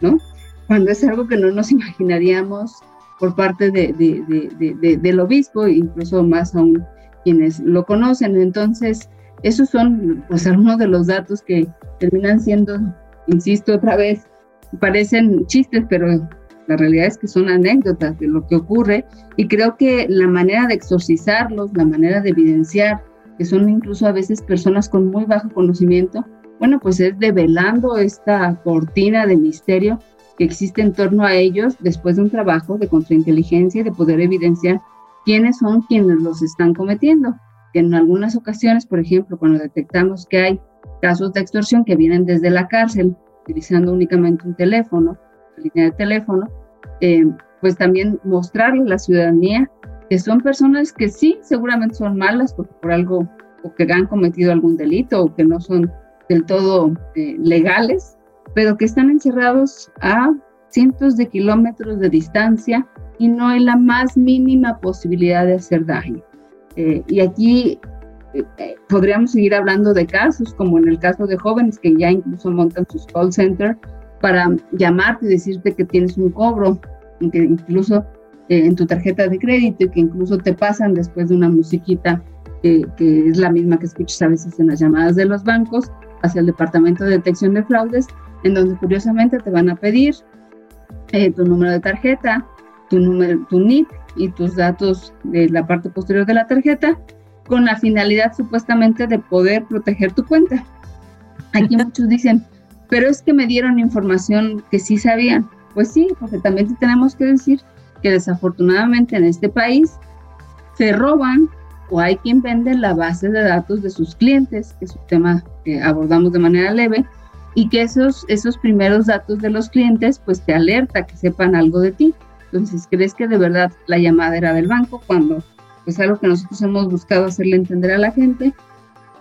¿no? Cuando es algo que no nos imaginaríamos por parte de, de, del obispo, incluso más aún quienes lo conocen. Entonces, esos son pues algunos de los datos que terminan siendo, insisto otra vez, parecen chistes, pero la realidad es que son anécdotas de lo que ocurre y creo que la manera de exorcizarlos, la manera de evidenciar que son incluso a veces personas con muy bajo conocimiento, bueno, pues es develando esta cortina de misterio que existe en torno a ellos después de un trabajo de contrainteligencia y de poder evidenciar quiénes son quienes los están cometiendo. En algunas ocasiones, por ejemplo, cuando detectamos que hay casos de extorsión que vienen desde la cárcel, utilizando únicamente un teléfono, línea de teléfono, eh, pues también mostrarle a la ciudadanía que son personas que sí, seguramente son malas porque por algo o que han cometido algún delito o que no son del todo eh, legales, pero que están encerrados a cientos de kilómetros de distancia y no hay la más mínima posibilidad de hacer daño. Eh, y aquí eh, eh, podríamos seguir hablando de casos, como en el caso de jóvenes que ya incluso montan sus call center para llamarte y decirte que tienes un cobro, que incluso en tu tarjeta de crédito y que incluso te pasan después de una musiquita que es la misma que escuchas a veces en las llamadas de los bancos, hacia el Departamento de Detección de Fraudes, en donde curiosamente te van a pedir eh, tu número de tarjeta, tu, número, tu NIP y tus datos de la parte posterior de la tarjeta, con la finalidad supuestamente de poder proteger tu cuenta. Aquí muchos dicen, pero es que me dieron información que sí sabían. Pues sí, porque también tenemos que decir que desafortunadamente en este país se roban o hay quien vende la base de datos de sus clientes, que es un tema que abordamos de manera leve, y que esos, esos primeros datos de los clientes pues te alerta que sepan algo de ti. Entonces, ¿crees que de verdad la llamada era del banco cuando pues algo que nosotros hemos buscado hacerle entender a la gente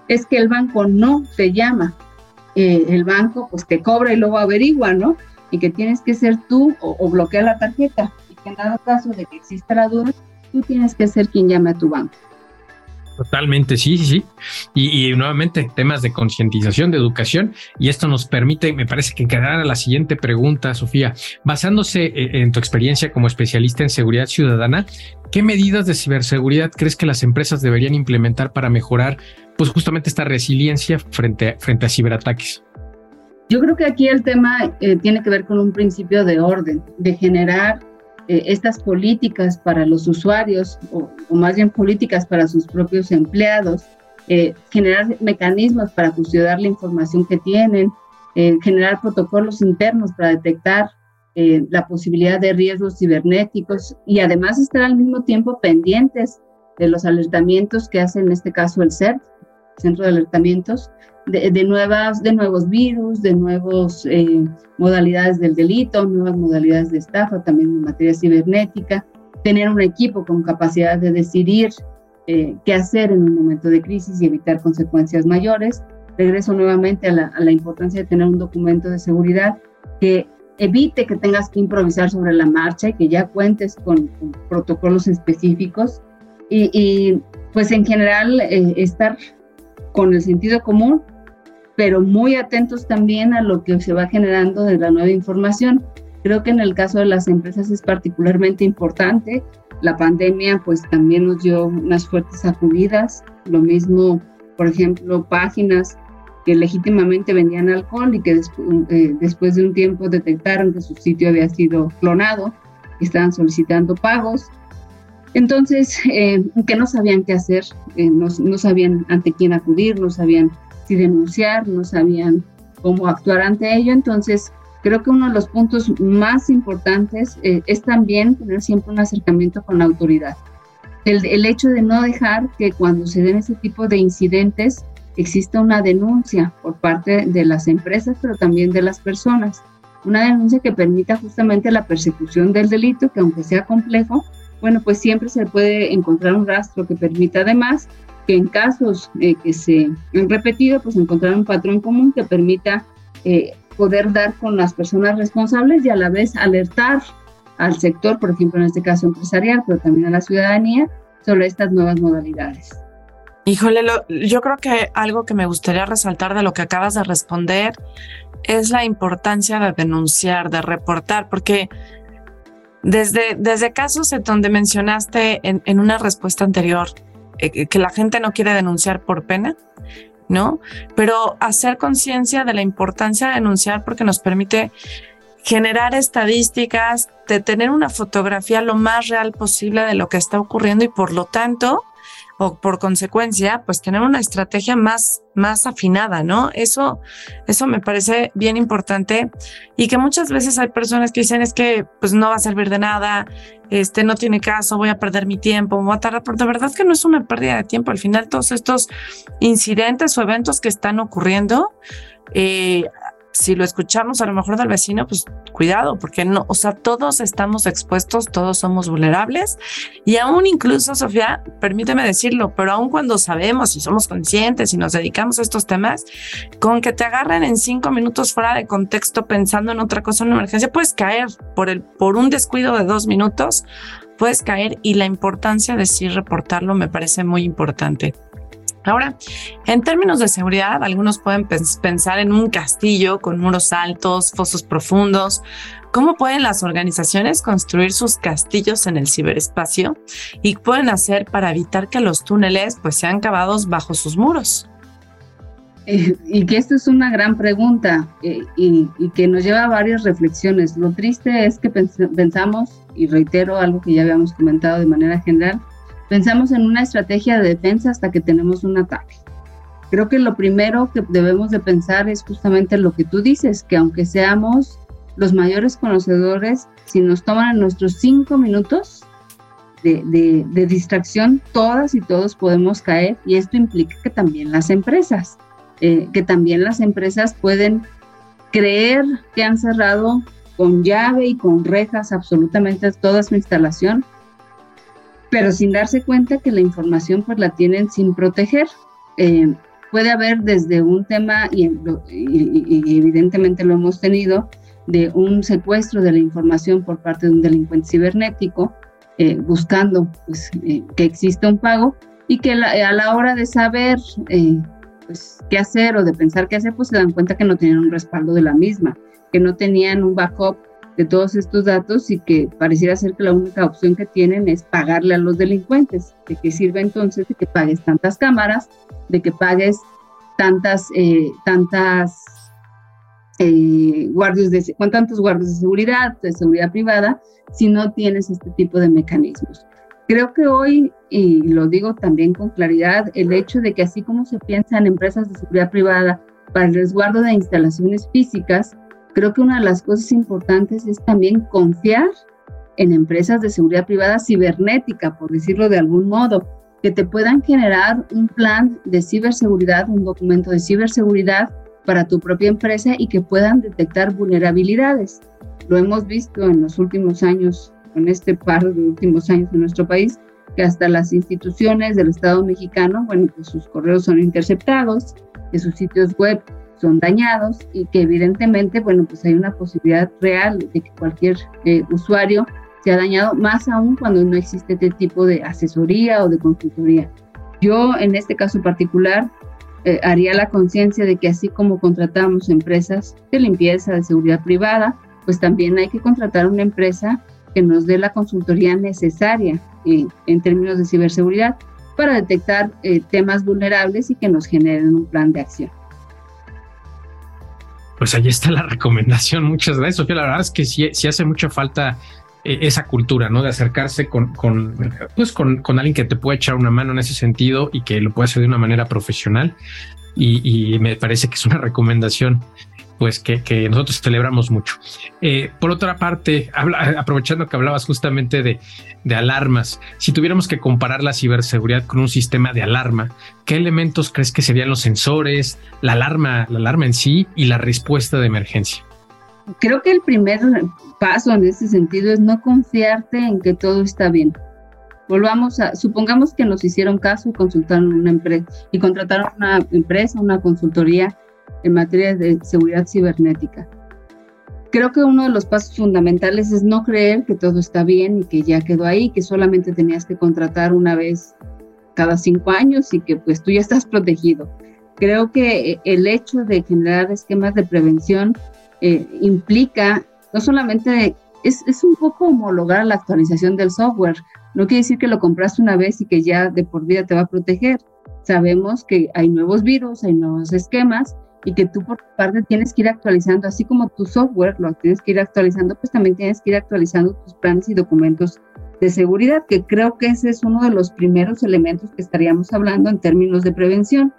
es que el banco no te llama, eh, el banco pues te cobra y luego averigua, ¿no? Y que tienes que ser tú o, o bloquear la tarjeta en dado caso de que exista la duda, tú tienes que ser quien llame a tu banco. Totalmente, sí, sí, sí. Y, nuevamente, temas de concientización, de educación, y esto nos permite, me parece que quedar a la siguiente pregunta, Sofía. Basándose eh, en tu experiencia como especialista en seguridad ciudadana, ¿qué medidas de ciberseguridad crees que las empresas deberían implementar para mejorar, pues justamente esta resiliencia frente, frente a ciberataques? Yo creo que aquí el tema eh, tiene que ver con un principio de orden, de generar eh, estas políticas para los usuarios, o, más bien políticas para sus propios empleados, eh, generar mecanismos para custodiar la información que tienen, eh, generar protocolos internos para detectar la posibilidad de riesgos cibernéticos y además estar al mismo tiempo pendientes de los alertamientos que hace en este caso el CERT, Centro de Alertamientos, de, nuevas, de nuevos virus, de nuevas eh, modalidades del delito, nuevas modalidades de estafa, también en materia cibernética, tener un equipo con capacidad de decidir eh, qué hacer en un momento de crisis y evitar consecuencias mayores. Regreso nuevamente a la, importancia de tener un documento de seguridad que evite que tengas que improvisar sobre la marcha y que ya cuentes con, protocolos específicos y, pues en general eh, estar con el sentido común pero muy atentos también a lo que se va generando de la nueva información. Creo que en el caso de las empresas es particularmente importante. La pandemia pues también nos dio unas fuertes sacudidas. Lo mismo, por ejemplo, páginas que legítimamente vendían alcohol y que eh, después de un tiempo detectaron que su sitio había sido clonado estaban solicitando pagos. Entonces, eh, que no sabían qué hacer, eh, no, sabían ante quién acudir, no sabían si denunciar, no sabían cómo actuar ante ello. Entonces, creo que uno de los puntos más importantes eh, es también tener siempre un acercamiento con la autoridad. El, el, hecho de no dejar que cuando se den ese tipo de incidentes exista una denuncia por parte de las empresas, pero también de las personas. Una denuncia que permita justamente la persecución del delito, que aunque sea complejo, bueno, pues siempre se puede encontrar un rastro que permita además que en casos eh, que se han repetido, pues encontrar un patrón común que permita eh, poder dar con las personas responsables y a la vez alertar al sector, por ejemplo, en este caso empresarial, pero también a la ciudadanía, sobre estas nuevas modalidades. Híjole, yo creo que algo que me gustaría resaltar de lo que acabas de responder es la importancia de denunciar, de reportar, porque desde, desde casos donde mencionaste en, en una respuesta anterior, eh, que la gente no quiere denunciar por pena, ¿no? Pero hacer conciencia de la importancia de denunciar porque nos permite generar estadísticas, de tener una fotografía lo más real posible de lo que está ocurriendo y por lo tanto o por consecuencia, pues tener una estrategia más, más afinada, ¿no? Eso, eso me parece bien importante y que muchas veces hay personas que dicen es que pues no va a servir de nada, este no tiene caso, voy a perder mi tiempo, voy a tardar, pero de verdad que no es una pérdida de tiempo. Al final todos estos incidentes o eventos que están ocurriendo, eh, si lo escuchamos a lo mejor del vecino, pues cuidado, porque no, o sea, todos estamos expuestos, todos somos vulnerables y aún incluso, Sofía, permíteme decirlo, pero aún cuando sabemos y somos conscientes y nos dedicamos a estos temas, con que te agarren en cinco minutos fuera de contexto pensando en otra cosa, en una emergencia, puedes caer por, el, por un descuido de dos minutos, puedes caer y la importancia de sí reportarlo me parece muy importante. Ahora, en términos de seguridad, algunos pueden pensar en un castillo con muros altos, fosos profundos. ¿Cómo pueden las organizaciones construir sus castillos en el ciberespacio y pueden hacer para evitar que los túneles pues, sean cavados bajo sus muros? Eh, y que esto es una gran pregunta eh, y, que nos lleva a varias reflexiones. Lo triste es que pensamos, y reitero algo que ya habíamos comentado de manera general, Pensamos en una estrategia de defensa hasta que tenemos un ataque. Creo que lo primero que debemos de pensar es justamente lo que tú dices, que aunque seamos los mayores conocedores, si nos toman nuestros cinco minutos de, distracción, todas y todos podemos caer y esto implica que también las empresas, eh, que también las empresas pueden creer que han cerrado con llave y con rejas absolutamente toda su instalación pero sin darse cuenta que la información pues la tienen sin proteger. Eh, puede haber desde un tema, y, evidentemente lo hemos tenido, de un secuestro de la información por parte de un delincuente cibernético, eh, buscando pues, eh, que exista un pago y que a la hora de saber pues, qué hacer o de pensar qué hacer, pues se dan cuenta que no tenían un respaldo de la misma, que no tenían un backup de todos estos datos y que pareciera ser que la única opción que tienen es pagarle a los delincuentes. ¿De qué sirve entonces de que pagues tantas cámaras, de que pagues tantas, eh, tantas eh, guardias de, con tantos guardias de seguridad, de seguridad privada, si no tienes este tipo de mecanismos? Creo que hoy, y lo digo también con claridad, el hecho de que así como se piensa en empresas de seguridad privada para el resguardo de instalaciones físicas, Creo que una de las cosas importantes es también confiar en empresas de seguridad privada cibernética, por decirlo de algún modo, que te puedan generar un plan de ciberseguridad, un documento de ciberseguridad para tu propia empresa y que puedan detectar vulnerabilidades. Lo hemos visto en los últimos años, en este par de últimos años en nuestro país, que hasta las instituciones del Estado mexicano, bueno, pues sus correos son interceptados, que sus sitios web son dañados y que evidentemente, bueno, pues hay una posibilidad real de que cualquier eh, usuario sea dañado, más aún cuando no existe este tipo de asesoría o de consultoría. Yo en este caso particular eh, haría la conciencia de que así como contratamos empresas de limpieza, de seguridad privada, pues también hay que contratar una empresa que nos dé la consultoría necesaria eh, en términos de ciberseguridad para detectar temas vulnerables y que nos generen un plan de acción pues ahí está la recomendación. Muchas gracias, Sofía. La verdad es que sí, hace mucha falta eh, esa cultura, ¿no? De acercarse con, pues con, con, alguien que te pueda echar una mano en ese sentido y que lo pueda hacer de una manera profesional. Y me parece que es una recomendación pues que, nosotros celebramos mucho. Eh, por otra parte, aprovechando que hablabas justamente de, de, alarmas, si tuviéramos que comparar la ciberseguridad con un sistema de alarma, ¿qué elementos crees que serían los sensores, la alarma, la alarma en sí y la respuesta de emergencia? Creo que el primer paso en ese sentido es no confiarte en que todo está bien. Volvamos a, supongamos que nos hicieron caso y consultaron una empresa y contrataron una empresa, una consultoría en materia de seguridad cibernética. Creo que uno de los pasos fundamentales es no creer que todo está bien y que ya quedó ahí, que solamente tenías que contratar una vez cada cinco años y que pues tú ya estás protegido. Creo que el hecho de generar esquemas de prevención eh, implica no solamente, es, es un poco homologar la actualización del software. No quiere decir que lo compraste una vez y que ya de por vida te va a proteger. Sabemos que hay nuevos virus, hay nuevos esquemas y que tú por parte tienes que ir actualizando, así como tu software lo tienes que ir actualizando, pues también tienes que ir actualizando tus planes y documentos de seguridad, que creo que ese es uno de los primeros elementos que estaríamos hablando en términos de prevención.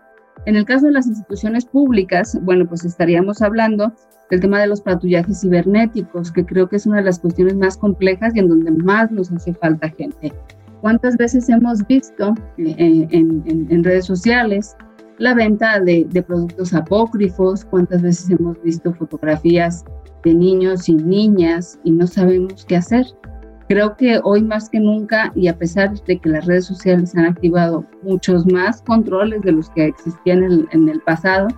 En el caso de las instituciones públicas, bueno, pues estaríamos hablando del tema de los patrullajes cibernéticos, que creo que es una de las cuestiones más complejas y en donde más nos hace falta gente. ¿Cuántas veces hemos visto eh, en, en redes sociales la venta de, productos apócrifos, cuántas veces hemos visto fotografías de niños y niñas y no sabemos qué hacer. Creo que hoy más que nunca, y a pesar de que las redes sociales han activado muchos más controles de los que existían en, en el pasado,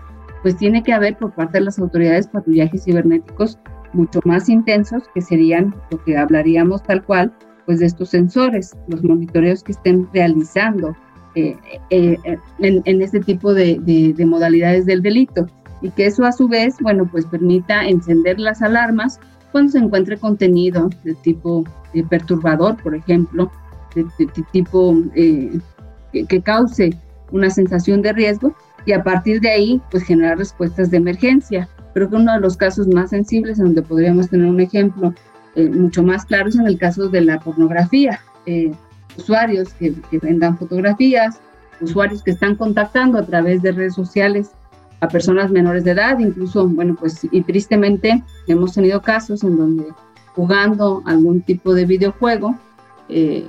pues tiene que haber por parte de las autoridades patrullajes cibernéticos mucho más intensos, que serían lo que hablaríamos tal cual, pues de estos sensores, los monitoreos que estén realizando eh, eh, en, este tipo de, de, modalidades del delito y que eso a su vez, bueno, pues permita encender las alarmas cuando se encuentre contenido de tipo perturbador, por ejemplo, de, tipo que, cause una sensación de riesgo y a partir de ahí, pues generar respuestas de emergencia. Creo que uno de los casos más sensibles, en donde podríamos tener un ejemplo eh, mucho más claro, es en el caso de la pornografía. Eh, usuarios que, que vendan fotografías, usuarios que están contactando a través de redes sociales a personas menores de edad, incluso, bueno, pues, y tristemente hemos tenido casos en donde jugando algún tipo de videojuego, eh,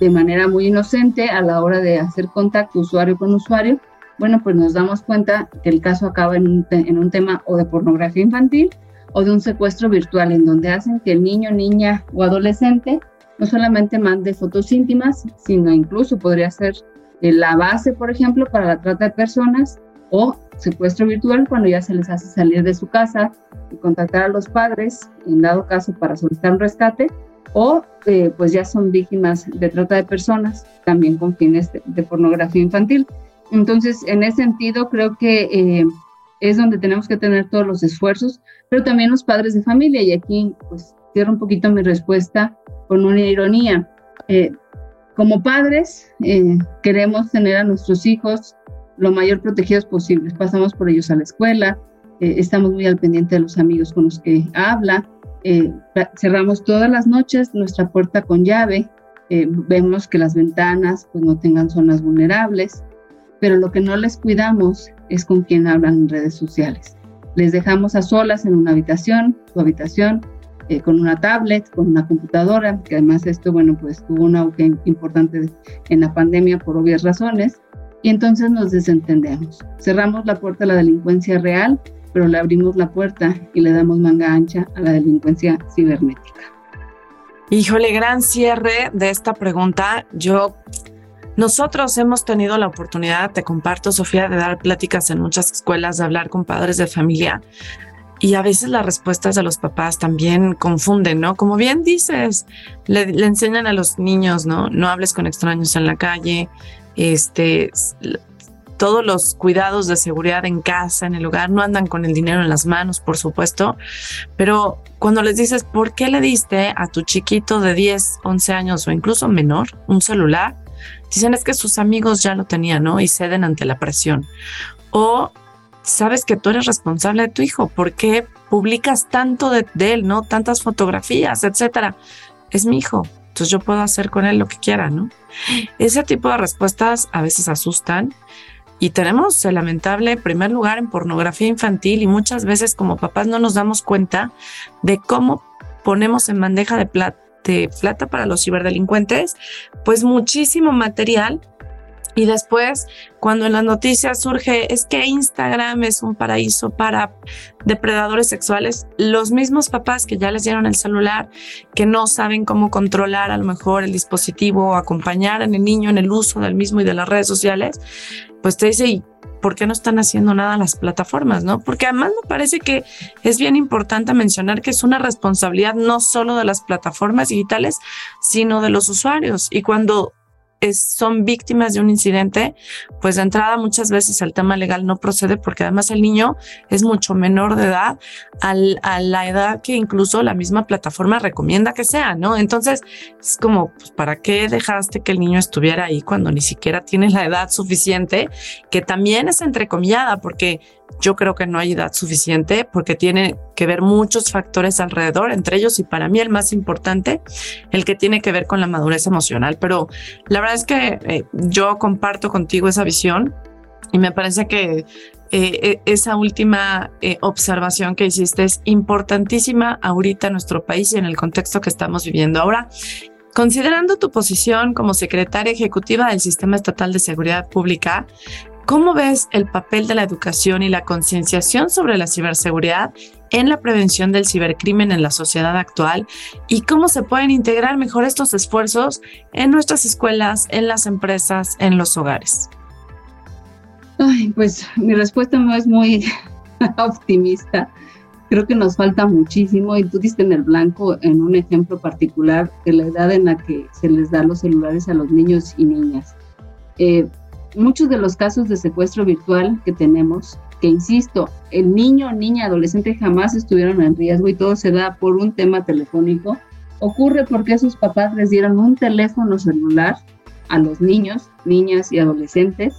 de manera muy inocente a la hora de hacer contacto usuario con usuario, bueno, pues nos damos cuenta que el caso acaba en un, en un tema o de pornografía infantil o de un secuestro virtual en donde hacen que el niño, niña o adolescente no solamente mande fotos íntimas, sino incluso podría ser eh, la base, por ejemplo, para la trata de personas o secuestro virtual cuando ya se les hace salir de su casa y contactar a los padres, en dado caso para solicitar un rescate, o eh, pues ya son víctimas de trata de personas, también con fines de, pornografía infantil. Entonces, en ese sentido, creo que eh, es donde tenemos que tener todos los esfuerzos, pero también los padres de familia, y aquí pues cierro un poquito mi respuesta con una ironía. Eh, como padres, queremos tener a nuestros hijos lo mayor protegidos posibles. Pasamos por ellos a la escuela, estamos muy al pendiente de los amigos con los que habla, eh, cerramos todas las noches nuestra puerta con llave, eh, vemos que las ventanas pues, no tengan zonas vulnerables, pero lo que no les cuidamos es con quién hablan en redes sociales. Les dejamos a solas en una habitación, su habitación, eh, con una tablet, con una computadora, que además esto, bueno, pues tuvo un auge importante en la pandemia por obvias razones, y entonces nos desentendemos. Cerramos la puerta a la delincuencia real pero le abrimos la puerta y le damos manga ancha a la delincuencia cibernética. Híjole, gran cierre de esta pregunta. Yo, nosotros hemos tenido la oportunidad, te comparto, Sofía, de dar pláticas en muchas escuelas, de hablar con padres de familia. Y a veces las respuestas de los papás también confunden, ¿no? Como bien dices, le, enseñan a los niños, ¿no? No hables con extraños en la calle, este, todos los cuidados de seguridad en casa, en el hogar, no andan con el dinero en las manos, por supuesto, pero cuando les dices, ¿por qué le diste a tu chiquito de 10, 11 años o incluso menor un celular? Dicen es que sus amigos ya lo tenían, ¿no? Y ceden ante la presión. O sabes que tú eres responsable de tu hijo, ¿por qué publicas tanto de, de él, ¿no? Tantas fotografías, etcétera. Es mi hijo, entonces yo puedo hacer con él lo que quiera, ¿no? Ese tipo de respuestas a veces asustan y tenemos el lamentable primer lugar en pornografía infantil y muchas veces como papás no nos damos cuenta de cómo ponemos en bandeja de plata, de plata para los ciberdelincuentes, pues muchísimo material y después, cuando en las noticias surge, es que Instagram es un paraíso para depredadores sexuales, los mismos papás que ya les dieron el celular, que no saben cómo controlar a lo mejor el dispositivo o acompañar el niño en el uso del mismo y de las redes sociales, pues te dice, ¿y por qué no están haciendo nada las plataformas? ¿No? Porque además me parece que es bien importante mencionar que es una responsabilidad no solo de las plataformas digitales, sino de los usuarios. Y cuando son víctimas de un incidente, pues de entrada muchas veces el tema legal no procede porque además el niño es mucho menor de edad al, a la edad que incluso la misma plataforma recomienda que sea, ¿no? Entonces es como, pues, ¿para qué dejaste que el niño estuviera ahí cuando ni siquiera tiene la edad suficiente? Que también es entrecomillada porque yo creo que no hay edad suficiente porque tiene que ver muchos factores alrededor, entre ellos y para mí el más importante, el que tiene que ver con la madurez emocional. Pero la verdad es que eh, yo comparto contigo esa visión y me parece que eh, e, esa última eh, observación que hiciste es importantísima ahorita en nuestro país y en el contexto que estamos viviendo ahora. Considerando tu posición como secretaria ejecutiva del Sistema Estatal de Seguridad Pública, ¿Cómo ves el papel de la educación y la concienciación sobre la ciberseguridad en la prevención del cibercrimen en la sociedad actual y cómo se pueden integrar mejor estos esfuerzos en nuestras escuelas, en las empresas, en los hogares? Ay, pues mi respuesta no es muy optimista. Creo que nos falta muchísimo y tú diste en el blanco en un ejemplo particular de la edad en la que se les da los celulares a los niños y niñas eh, muchos de los casos de secuestro virtual que tenemos, que insisto, el niño, niña, adolescente jamás estuvieron en riesgo y todo se da por un tema telefónico, ocurre porque sus papás les dieron un teléfono celular a los niños, niñas y adolescentes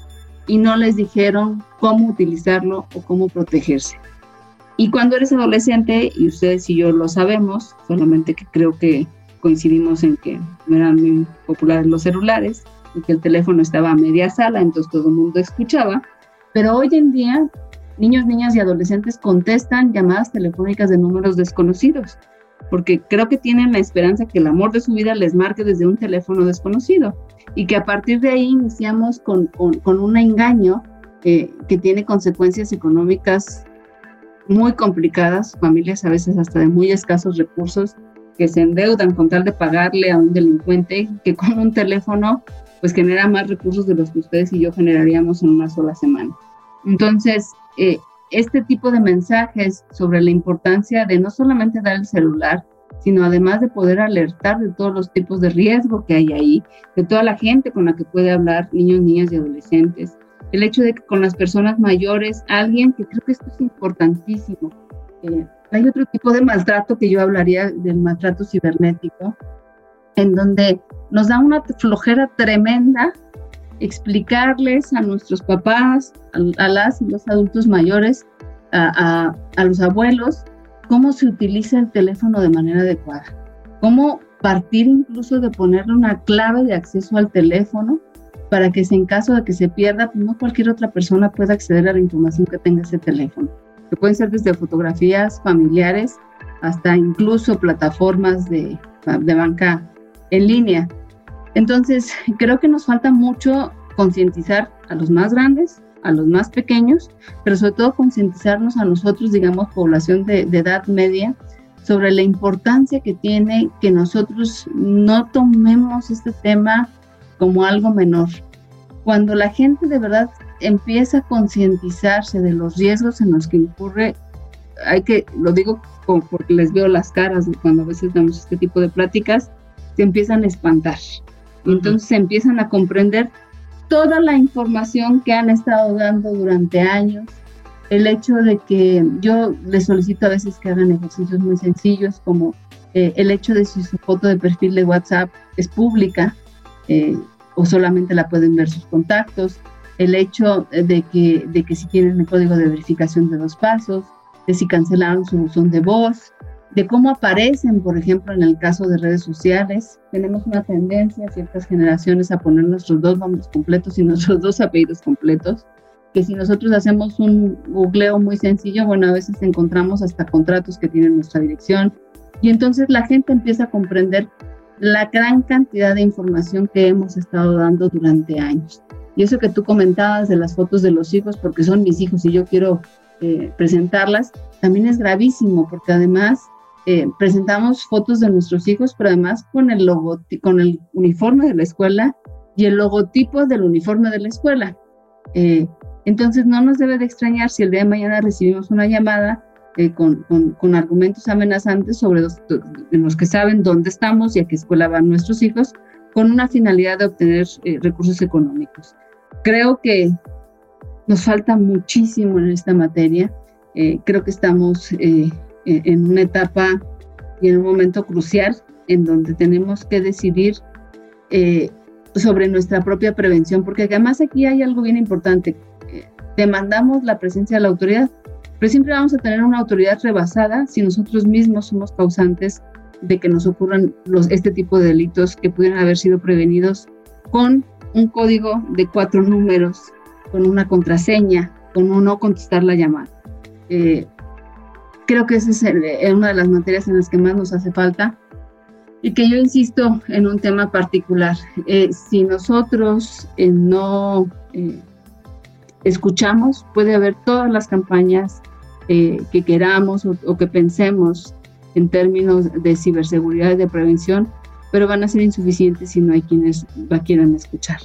y no les dijeron cómo utilizarlo o cómo protegerse. Y cuando eres adolescente, y ustedes y yo lo sabemos, solamente que creo que coincidimos en que eran muy populares los celulares, que el teléfono estaba a media sala, entonces todo el mundo escuchaba, pero hoy en día niños, niñas y adolescentes contestan llamadas telefónicas de números desconocidos, porque creo que tienen la esperanza que el amor de su vida les marque desde un teléfono desconocido y que a partir de ahí iniciamos con, con, un engaño eh, que tiene consecuencias económicas muy complicadas, familias a veces hasta de muy escasos recursos que se endeudan con tal de pagarle a un delincuente que con un teléfono pues genera más recursos de los que ustedes y yo generaríamos en una sola semana. Entonces, eh, este tipo de mensajes sobre la importancia de no solamente dar el celular, sino además de poder alertar de todos los tipos de riesgo que hay ahí, de toda la gente con la que puede hablar, niños, niñas y adolescentes. El hecho de que con las personas mayores, alguien que creo que esto es importantísimo. Eh, hay otro tipo de maltrato que yo hablaría del maltrato cibernético, en donde nos da una flojera tremenda explicarles a nuestros papás, a, las y los adultos mayores, a, a, los abuelos, cómo se utiliza el teléfono de manera adecuada, cómo partir incluso de ponerle una clave de acceso al teléfono para que si en caso de que se pierda, pues no cualquier otra persona pueda acceder a la información que tenga ese teléfono, que pueden ser desde fotografías familiares hasta incluso plataformas de, de banca en línea. Entonces, creo que nos falta mucho concientizar a los más grandes, a los más pequeños, pero sobre todo concientizarnos a nosotros, digamos, población de, edad media, sobre la importancia que tiene que nosotros no tomemos este tema como algo menor. Cuando la gente de verdad empieza a concientizarse de los riesgos en los que incurre, hay que, lo digo porque les veo las caras cuando a veces damos este tipo de pláticas, se empiezan a espantar. Entonces empiezan a comprender toda la información que han estado dando durante años. El hecho de que yo les solicito a veces que hagan ejercicios muy sencillos, como eh, el hecho de si su foto de perfil de WhatsApp es pública eh, o solamente la pueden ver sus contactos, el hecho de que, de que si tienen el código de verificación de dos pasos, de si cancelaron su buzón de voz, de cómo aparecen, por ejemplo, en el caso de redes sociales. Tenemos una tendencia, ciertas generaciones, a poner nuestros dos nombres completos y nuestros dos apellidos completos, que si nosotros hacemos un googleo muy sencillo, bueno, a veces encontramos hasta contratos que tienen nuestra dirección. Y entonces la gente empieza a comprender la gran cantidad de información que hemos estado dando durante años. Y eso que tú comentabas de las fotos de los hijos, porque son mis hijos y yo quiero eh, presentarlas, también es gravísimo, porque además eh, presentamos fotos de nuestros hijos, pero además con el, con el uniforme de la escuela y el logotipo del uniforme de la escuela. Eh, entonces no nos debe de extrañar si el día de mañana recibimos una llamada eh, con, con, argumentos amenazantes sobre los, los, que saben dónde estamos y a qué escuela van nuestros hijos, con una finalidad de obtener recursos económicos. Creo que nos falta muchísimo en esta materia. creo que estamos en una etapa y en un momento crucial en donde tenemos que decidir eh, sobre nuestra propia prevención, porque además aquí hay algo bien importante. Eh, demandamos la presencia de la autoridad, pero siempre vamos a tener una autoridad rebasada si nosotros mismos somos causantes de que nos ocurran los, este tipo de delitos que pudieran haber sido prevenidos con un código de cuatro números, con una contraseña, con un no contestar la llamada. Eh, Creo que esa es eh, una de las materias en las que más nos hace falta y que yo insisto en un tema particular. Eh, si nosotros eh, no escuchamos, puede haber todas las campañas que queramos o, que pensemos en términos de ciberseguridad y de prevención, pero van a ser insuficientes si no hay quienes la quieran escuchar.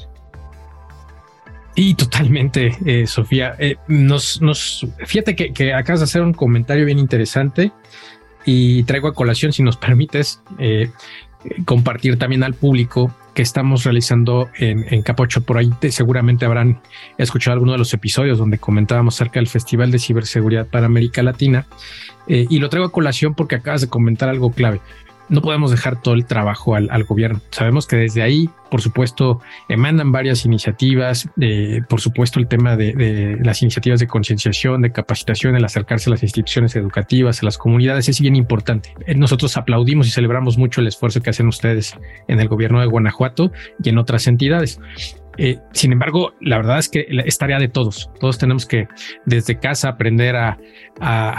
Y totalmente, eh, Sofía. Eh, nos, nos, fíjate que, acabas de hacer un comentario bien interesante y traigo a colación, si nos permites, eh, compartir también al público que estamos realizando en, Capocho. Por ahí seguramente habrán escuchado alguno de los episodios donde comentábamos acerca del Festival de Ciberseguridad para América Latina. Eh, y lo traigo a colación porque acabas de comentar algo clave no podemos dejar todo el trabajo al, gobierno. Sabemos que desde ahí, por supuesto, emanan varias iniciativas, eh, por supuesto el tema de, las iniciativas de concienciación, de capacitación, el acercarse a las instituciones educativas, a las comunidades, es bien importante. Eh, nosotros aplaudimos y celebramos mucho el esfuerzo que hacen ustedes en el gobierno de Guanajuato y en otras entidades. Eh, sin embargo, la verdad es que es tarea de todos. Todos tenemos que desde casa aprender a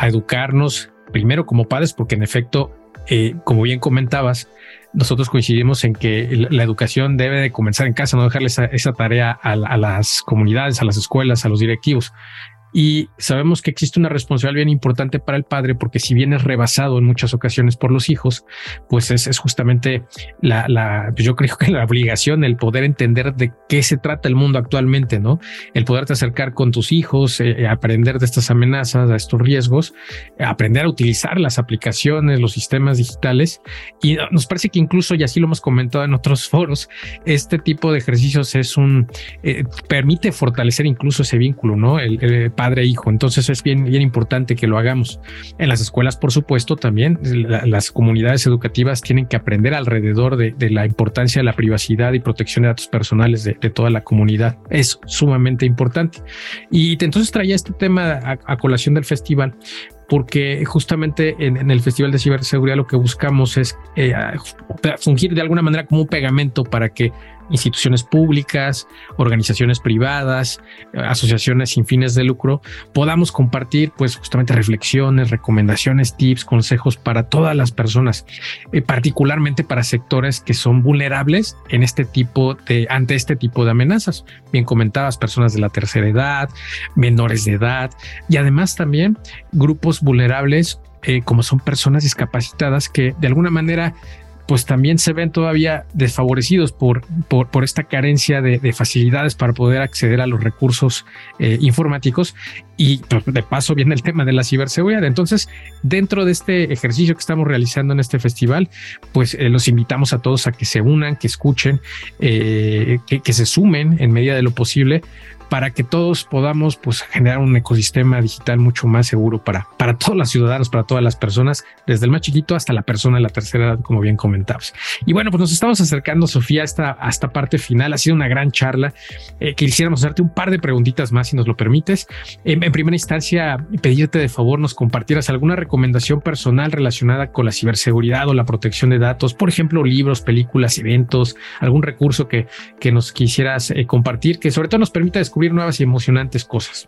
educarnos, primero como padres, porque en efecto eh, como bien comentabas, nosotros coincidimos en que la educación debe de comenzar en casa, no dejarle esa, tarea a, las comunidades, a las escuelas, a los directivos. Y sabemos que existe una responsabilidad bien importante para el padre, porque si bien es rebasado en muchas ocasiones por los hijos, pues es, justamente la, la, pues yo creo que la obligación, el poder entender de qué se trata el mundo actualmente, ¿no? El poderte acercar con tus hijos, eh, aprender de estas amenazas, a estos riesgos, aprender a utilizar las aplicaciones, los sistemas digitales. Y nos parece que incluso, y así lo hemos comentado en otros foros, este tipo de ejercicios es un, eh, permite fortalecer incluso ese vínculo, ¿no? El, el padre e hijo. Entonces es bien, bien importante que lo hagamos. En las escuelas, por supuesto, también las comunidades educativas tienen que aprender alrededor de, la importancia de la privacidad y protección de datos personales de, toda la comunidad. Es sumamente importante. Y entonces traía este tema a, colación del festival porque justamente en, el Festival de Ciberseguridad lo que buscamos es eh, fungir de alguna manera como un pegamento para que instituciones públicas, organizaciones privadas, asociaciones sin fines de lucro, podamos compartir pues justamente reflexiones, recomendaciones, tips, consejos para todas las personas, eh, particularmente para sectores que son vulnerables en este tipo de, ante este tipo de amenazas. Bien comentabas, personas de la tercera edad, menores de edad y además también grupos vulnerables eh, como son personas discapacitadas que de alguna manera pues también se ven todavía desfavorecidos por, por, esta carencia de, facilidades para poder acceder a los recursos eh, informáticos y pues, de paso viene el tema de la ciberseguridad. Entonces, dentro de este ejercicio que estamos realizando en este festival, pues eh, los invitamos a todos a que se unan, que escuchen, eh, que, que se sumen en medida de lo posible para que todos podamos pues, generar un ecosistema digital mucho más seguro para, para todos los ciudadanos, para todas las personas, desde el más chiquito hasta la persona de la tercera edad, como bien comentabas. Y bueno, pues nos estamos acercando, Sofía, hasta esta parte final. Ha sido una gran charla. Eh, quisiéramos hacerte un par de preguntitas más, si nos lo permites. en primera instancia, pedirte de favor nos compartieras alguna recomendación personal relacionada con la ciberseguridad o la protección de datos, por ejemplo, libros, películas, eventos, algún recurso que, que nos quisieras eh, compartir, que sobre todo nos permita nuevas y emocionantes cosas.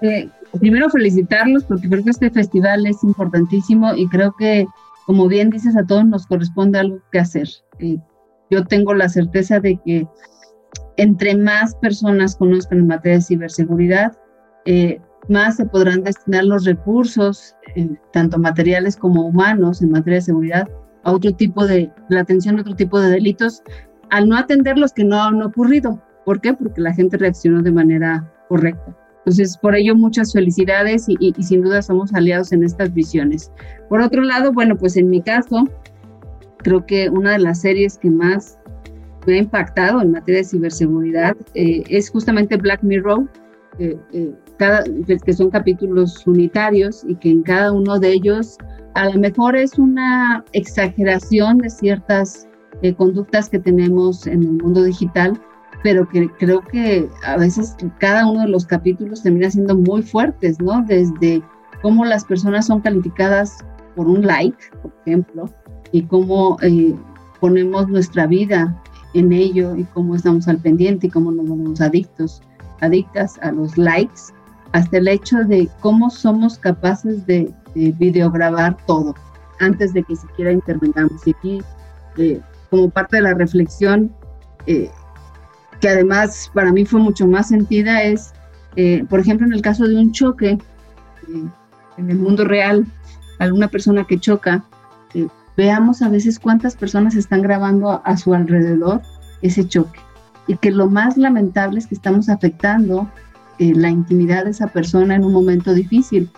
Eh, primero felicitarlos porque creo que este festival es importantísimo y creo que, como bien dices, a todos nos corresponde algo que hacer. Eh, yo tengo la certeza de que entre más personas conozcan en materia de ciberseguridad, eh, más se podrán destinar los recursos, tanto materiales como humanos, en materia de seguridad, a otro tipo de, la atención a otro tipo de delitos, al no atender los que no han ocurrido. ¿Por qué? Porque la gente reaccionó de manera correcta. Entonces, por ello, muchas felicidades y, sin duda somos aliados en estas visiones. Por otro lado, bueno, pues en mi caso, creo que una de las series que más me ha impactado en materia de ciberseguridad eh, es justamente Black Mirror, eh, cada, que son capítulos unitarios y que en cada uno de ellos a lo mejor es una exageración de ciertas eh, conductas que tenemos en el mundo digital, pero que creo que a veces cada uno de los capítulos termina siendo muy fuertes, ¿no? Desde cómo las personas son calificadas por un like, por ejemplo, y cómo eh, ponemos nuestra vida en ello y cómo estamos al pendiente y cómo nos volvemos adictos, adictas a los likes, hasta el hecho de cómo somos capaces de, videograbar todo antes de que siquiera intervengamos. Y aquí, eh, como parte de la reflexión, eh, que además para mí fue mucho más sentida, es, eh, por ejemplo, en el caso de un choque eh, en el mundo real, alguna persona que choca, eh, veamos a veces cuántas personas están grabando a, su alrededor ese choque. Y que lo más lamentable es que estamos afectando la intimidad de esa persona en un momento difícil.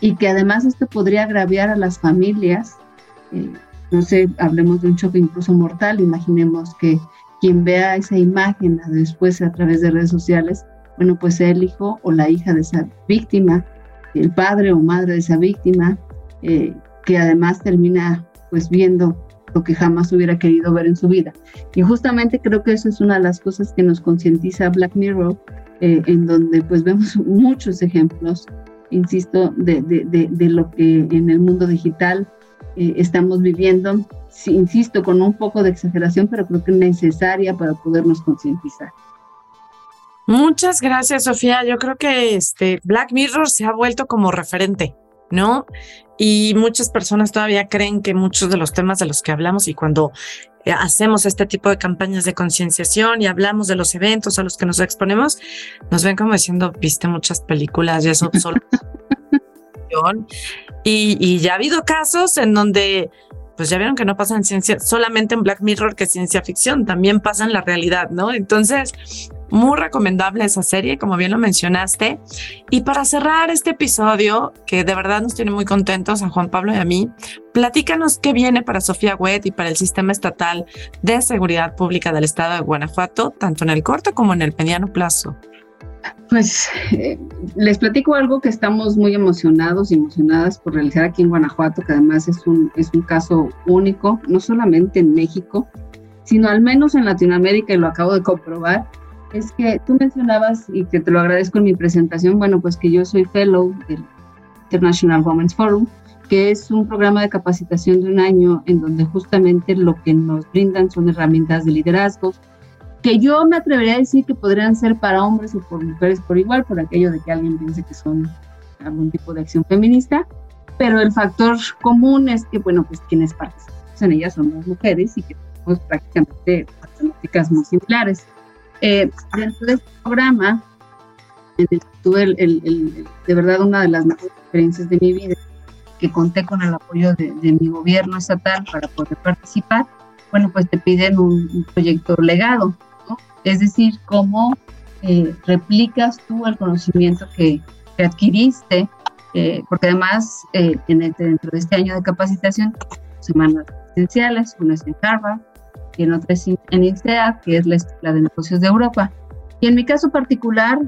Y que además esto podría agraviar a las familias no sé, hablemos de un choque incluso mortal, imaginemos que quien vea esa imagen después a través de redes sociales, bueno, pues el hijo o la hija de esa víctima, el padre o madre de esa víctima, eh, que además termina pues viendo lo que jamás hubiera querido ver en su vida. Y justamente creo que eso es una de las cosas que nos concientiza Black Mirror, eh, en donde pues vemos muchos ejemplos, insisto, de, de, de, lo que en el mundo digital eh, estamos viviendo, insisto, con un poco de exageración, pero creo que es necesaria para podernos concientizar. Muchas gracias, Sofía. Yo creo que este Black Mirror se ha vuelto como referente, ¿no? Y muchas personas todavía creen que muchos de los temas de los que hablamos y cuando eh, hacemos este tipo de campañas de concienciación y hablamos de los eventos a los que nos exponemos, nos ven como diciendo, viste muchas películas y eso solo. y, ya ha habido casos en donde pues ya vieron que no pasa en ciencia, solamente en Black Mirror que ciencia ficción, también pasa en la realidad, ¿no? Entonces, muy recomendable esa serie, como bien lo mencionaste. Y para cerrar este episodio, que de verdad nos tiene muy contentos a Juan Pablo y a mí, platícanos qué viene para Sofía Wet y para el Sistema Estatal de Seguridad Pública del Estado de Guanajuato, tanto en el corto como en el mediano plazo. Pues eh, les platico algo que estamos muy emocionados y emocionadas por realizar aquí en Guanajuato, que además es un, es un caso único, no solamente en México, sino al menos en Latinoamérica, y lo acabo de comprobar, es que tú mencionabas, y que te lo agradezco en mi presentación, bueno, pues que yo soy fellow del International Women's Forum, que es un programa de capacitación de un año en donde justamente lo que nos brindan son herramientas de liderazgo, que yo me atrevería a decir que podrían ser para hombres o por mujeres por igual, por aquello de que alguien piense que son algún tipo de acción feminista, pero el factor común es que, bueno, pues quienes participan en ellas son las mujeres y que tenemos prácticamente matemáticas muy similares. Eh, dentro de este programa, en el que tuve el, de verdad una de las mejores experiencias de mi vida, que conté con el apoyo de, mi gobierno estatal para poder participar, bueno, pues te piden un, proyecto legado. Es decir, cómo eh, replicas tú el conocimiento que, adquiriste, eh, porque además en dentro de este año de capacitación, semanas esenciales, una es en Harvard, y en otras en INSEAD, que es la Escuela de Negocios de Europa. Y en mi caso particular,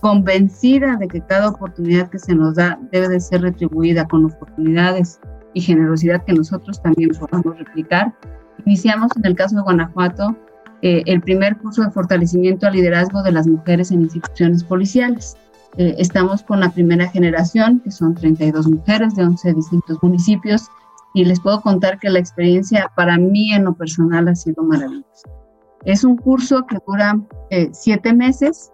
convencida de que cada oportunidad que se nos da debe de ser retribuida con oportunidades y generosidad que nosotros también podamos replicar, iniciamos en el caso de Guanajuato eh, el primer curso de fortalecimiento al liderazgo de las mujeres en instituciones policiales. Eh, estamos con la primera generación, que son 32 mujeres de 11 distintos municipios, y les puedo contar que la experiencia para mí en lo personal ha sido maravillosa. Es un curso que dura eh, siete meses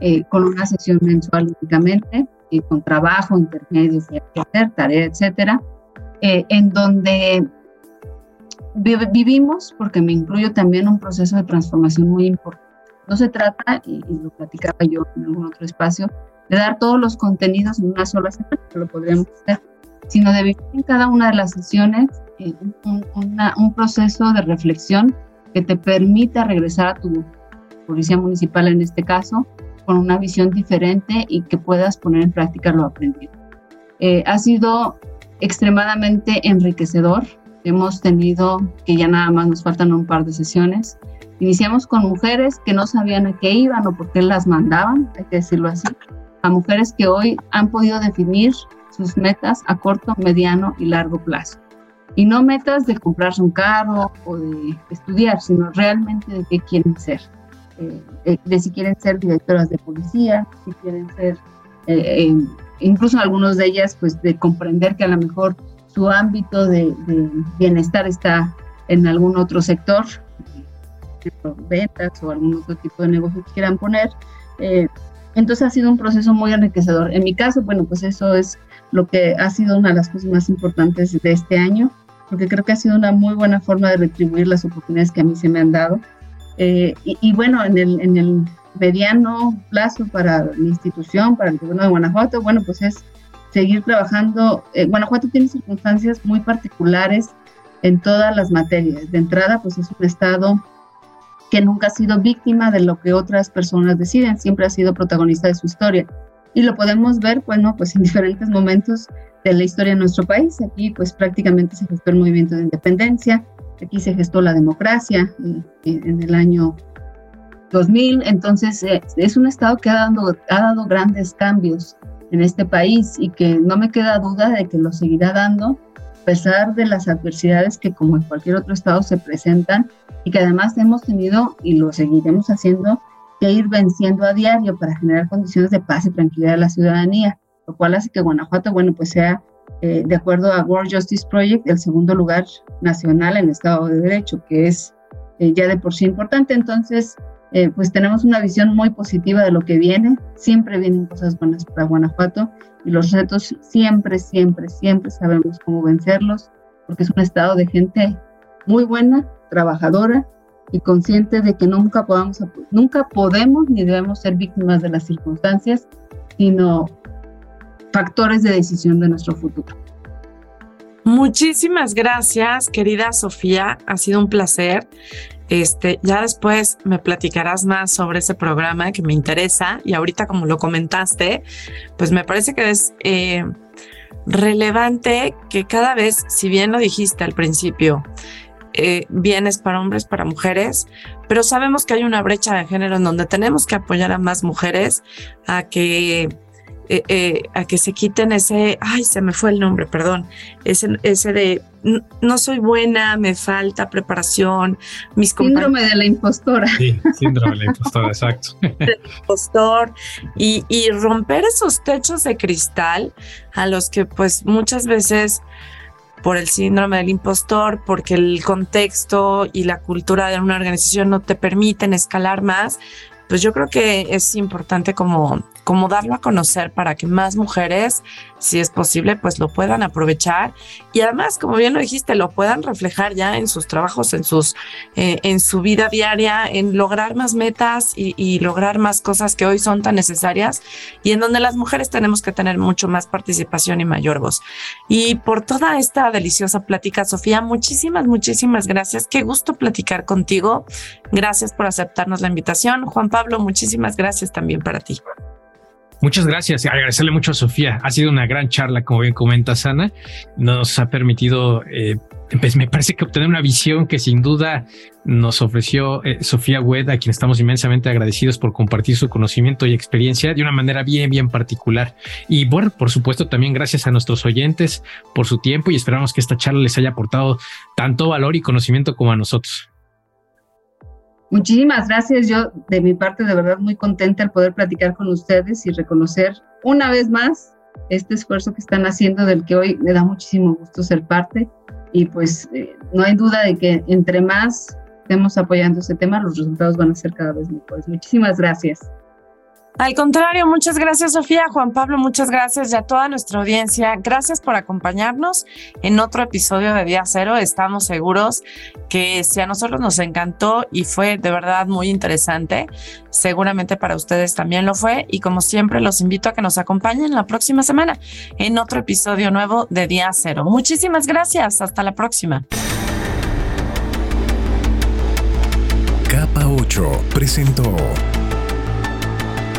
eh, con una sesión mensual únicamente y con trabajo intermedio que hay que hacer, tarea, etcétera, eh, en donde vivimos, porque me incluyo también un proceso de transformación muy importante. No se trata, y, y, lo platicaba yo en algún otro espacio, de dar todos los contenidos en una sola semana, que lo podríamos hacer, sino de vivir en cada una de las sesiones eh, un, proceso de reflexión que te permita regresar a tu policía municipal en este caso con una visión diferente y que puedas poner en práctica lo aprendido. Eh, ha sido extremadamente enriquecedor. Hemos tenido, que ya nada más nos faltan un par de sesiones. Iniciamos con mujeres que no sabían a qué iban o por qué las mandaban, hay que decirlo así, a mujeres que hoy han podido definir sus metas a corto, mediano y largo plazo. Y no metas de comprarse un carro o de estudiar, sino realmente de qué quieren ser. Eh, eh, de si quieren ser directoras de policía, si quieren ser, eh, incluso algunos de ellas, pues de comprender que a lo mejor su ámbito de, bienestar está en algún otro sector, ventas o algún otro tipo de negocio que quieran poner. entonces ha sido un proceso muy enriquecedor. En mi caso, bueno, pues eso es lo que ha sido una de las cosas más importantes de este año, porque creo que ha sido una muy buena forma de retribuir las oportunidades que a mí se me han dado. Eh, y, bueno, en el, en el mediano plazo para mi institución, para el gobierno de Guanajuato, bueno, pues es seguir trabajando. Eh, Guanajuato tiene circunstancias muy particulares en todas las materias. De entrada, pues es un estado que nunca ha sido víctima de lo que otras personas deciden, siempre ha sido protagonista de su historia. y lo podemos ver, bueno, pues en diferentes momentos de la historia de nuestro país. Aquí pues prácticamente se gestó el movimiento de independencia, aquí se gestó la democracia eh, en el año 2000, entonces eh, es un estado que ha dado, ha dado grandes cambios en este país y que no me queda duda de que lo seguirá dando a pesar de las adversidades que como en cualquier otro estado se presentan y que además hemos tenido y lo seguiremos haciendo que ir venciendo a diario para generar condiciones de paz y tranquilidad a la ciudadanía, lo cual hace que Guanajuato, bueno, pues sea, eh, de acuerdo a World Justice Project, el segundo lugar nacional en Estado de Derecho, que es eh, ya de por sí importante. Entonces, eh, pues tenemos una visión muy positiva de lo que viene. Siempre vienen cosas buenas para Guanajuato y los retos siempre, siempre, siempre sabemos cómo vencerlos, porque es un estado de gente muy buena, trabajadora y consciente de que nunca, podamos, nunca podemos ni debemos ser víctimas de las circunstancias, sino factores de decisión de nuestro futuro. Muchísimas gracias, querida Sofía. Ha sido un placer. Este, ya después me platicarás más sobre ese programa que me interesa y ahorita como lo comentaste, pues me parece que es eh, relevante que cada vez, si bien lo dijiste al principio, eh, bienes para hombres, para mujeres, pero sabemos que hay una brecha de género en donde tenemos que apoyar a más mujeres a que eh, eh, a que se quiten ese, ay, se me fue el nombre, perdón, ese, ese de no soy buena, me falta preparación, mis Síndrome de la impostora. Sí, síndrome de la impostora, exacto. impostor y, y romper esos techos de cristal a los que pues muchas veces por el síndrome del impostor, porque el contexto y la cultura de una organización no te permiten escalar más, pues yo creo que es importante como como darlo a conocer para que más mujeres, si es posible, pues lo puedan aprovechar y además, como bien lo dijiste, lo puedan reflejar ya en sus trabajos, en sus, eh, en su vida diaria, en lograr más metas y, lograr más cosas que hoy son tan necesarias y en donde las mujeres tenemos que tener mucho más participación y mayor voz. Y por toda esta deliciosa plática, Sofía, muchísimas, muchísimas gracias. Qué gusto platicar contigo. Gracias por aceptarnos la invitación. Juan Pablo, muchísimas gracias también para ti. Muchas gracias. Agradecerle mucho a Sofía. Ha sido una gran charla, como bien comenta Sana. Nos ha permitido, eh, pues me parece que obtener una visión que sin duda nos ofreció eh, Sofía Wed, a quien estamos inmensamente agradecidos por compartir su conocimiento y experiencia de una manera bien, bien particular. Y bueno, por supuesto, también gracias a nuestros oyentes por su tiempo y esperamos que esta charla les haya aportado tanto valor y conocimiento como a nosotros. Muchísimas gracias. Yo, de mi parte, de verdad muy contenta al poder platicar con ustedes y reconocer una vez más este esfuerzo que están haciendo, del que hoy me da muchísimo gusto ser parte. Y pues eh, no hay duda de que entre más estemos apoyando este tema, los resultados van a ser cada vez mejores. Muchísimas gracias. Al contrario, muchas gracias Sofía, Juan Pablo, muchas gracias y a toda nuestra audiencia. Gracias por acompañarnos en otro episodio de Día Cero. Estamos seguros que si a nosotros nos encantó y fue de verdad muy interesante, seguramente para ustedes también lo fue. Y como siempre, los invito a que nos acompañen la próxima semana en otro episodio nuevo de Día Cero. Muchísimas gracias. Hasta la próxima. Capa 8 presentó.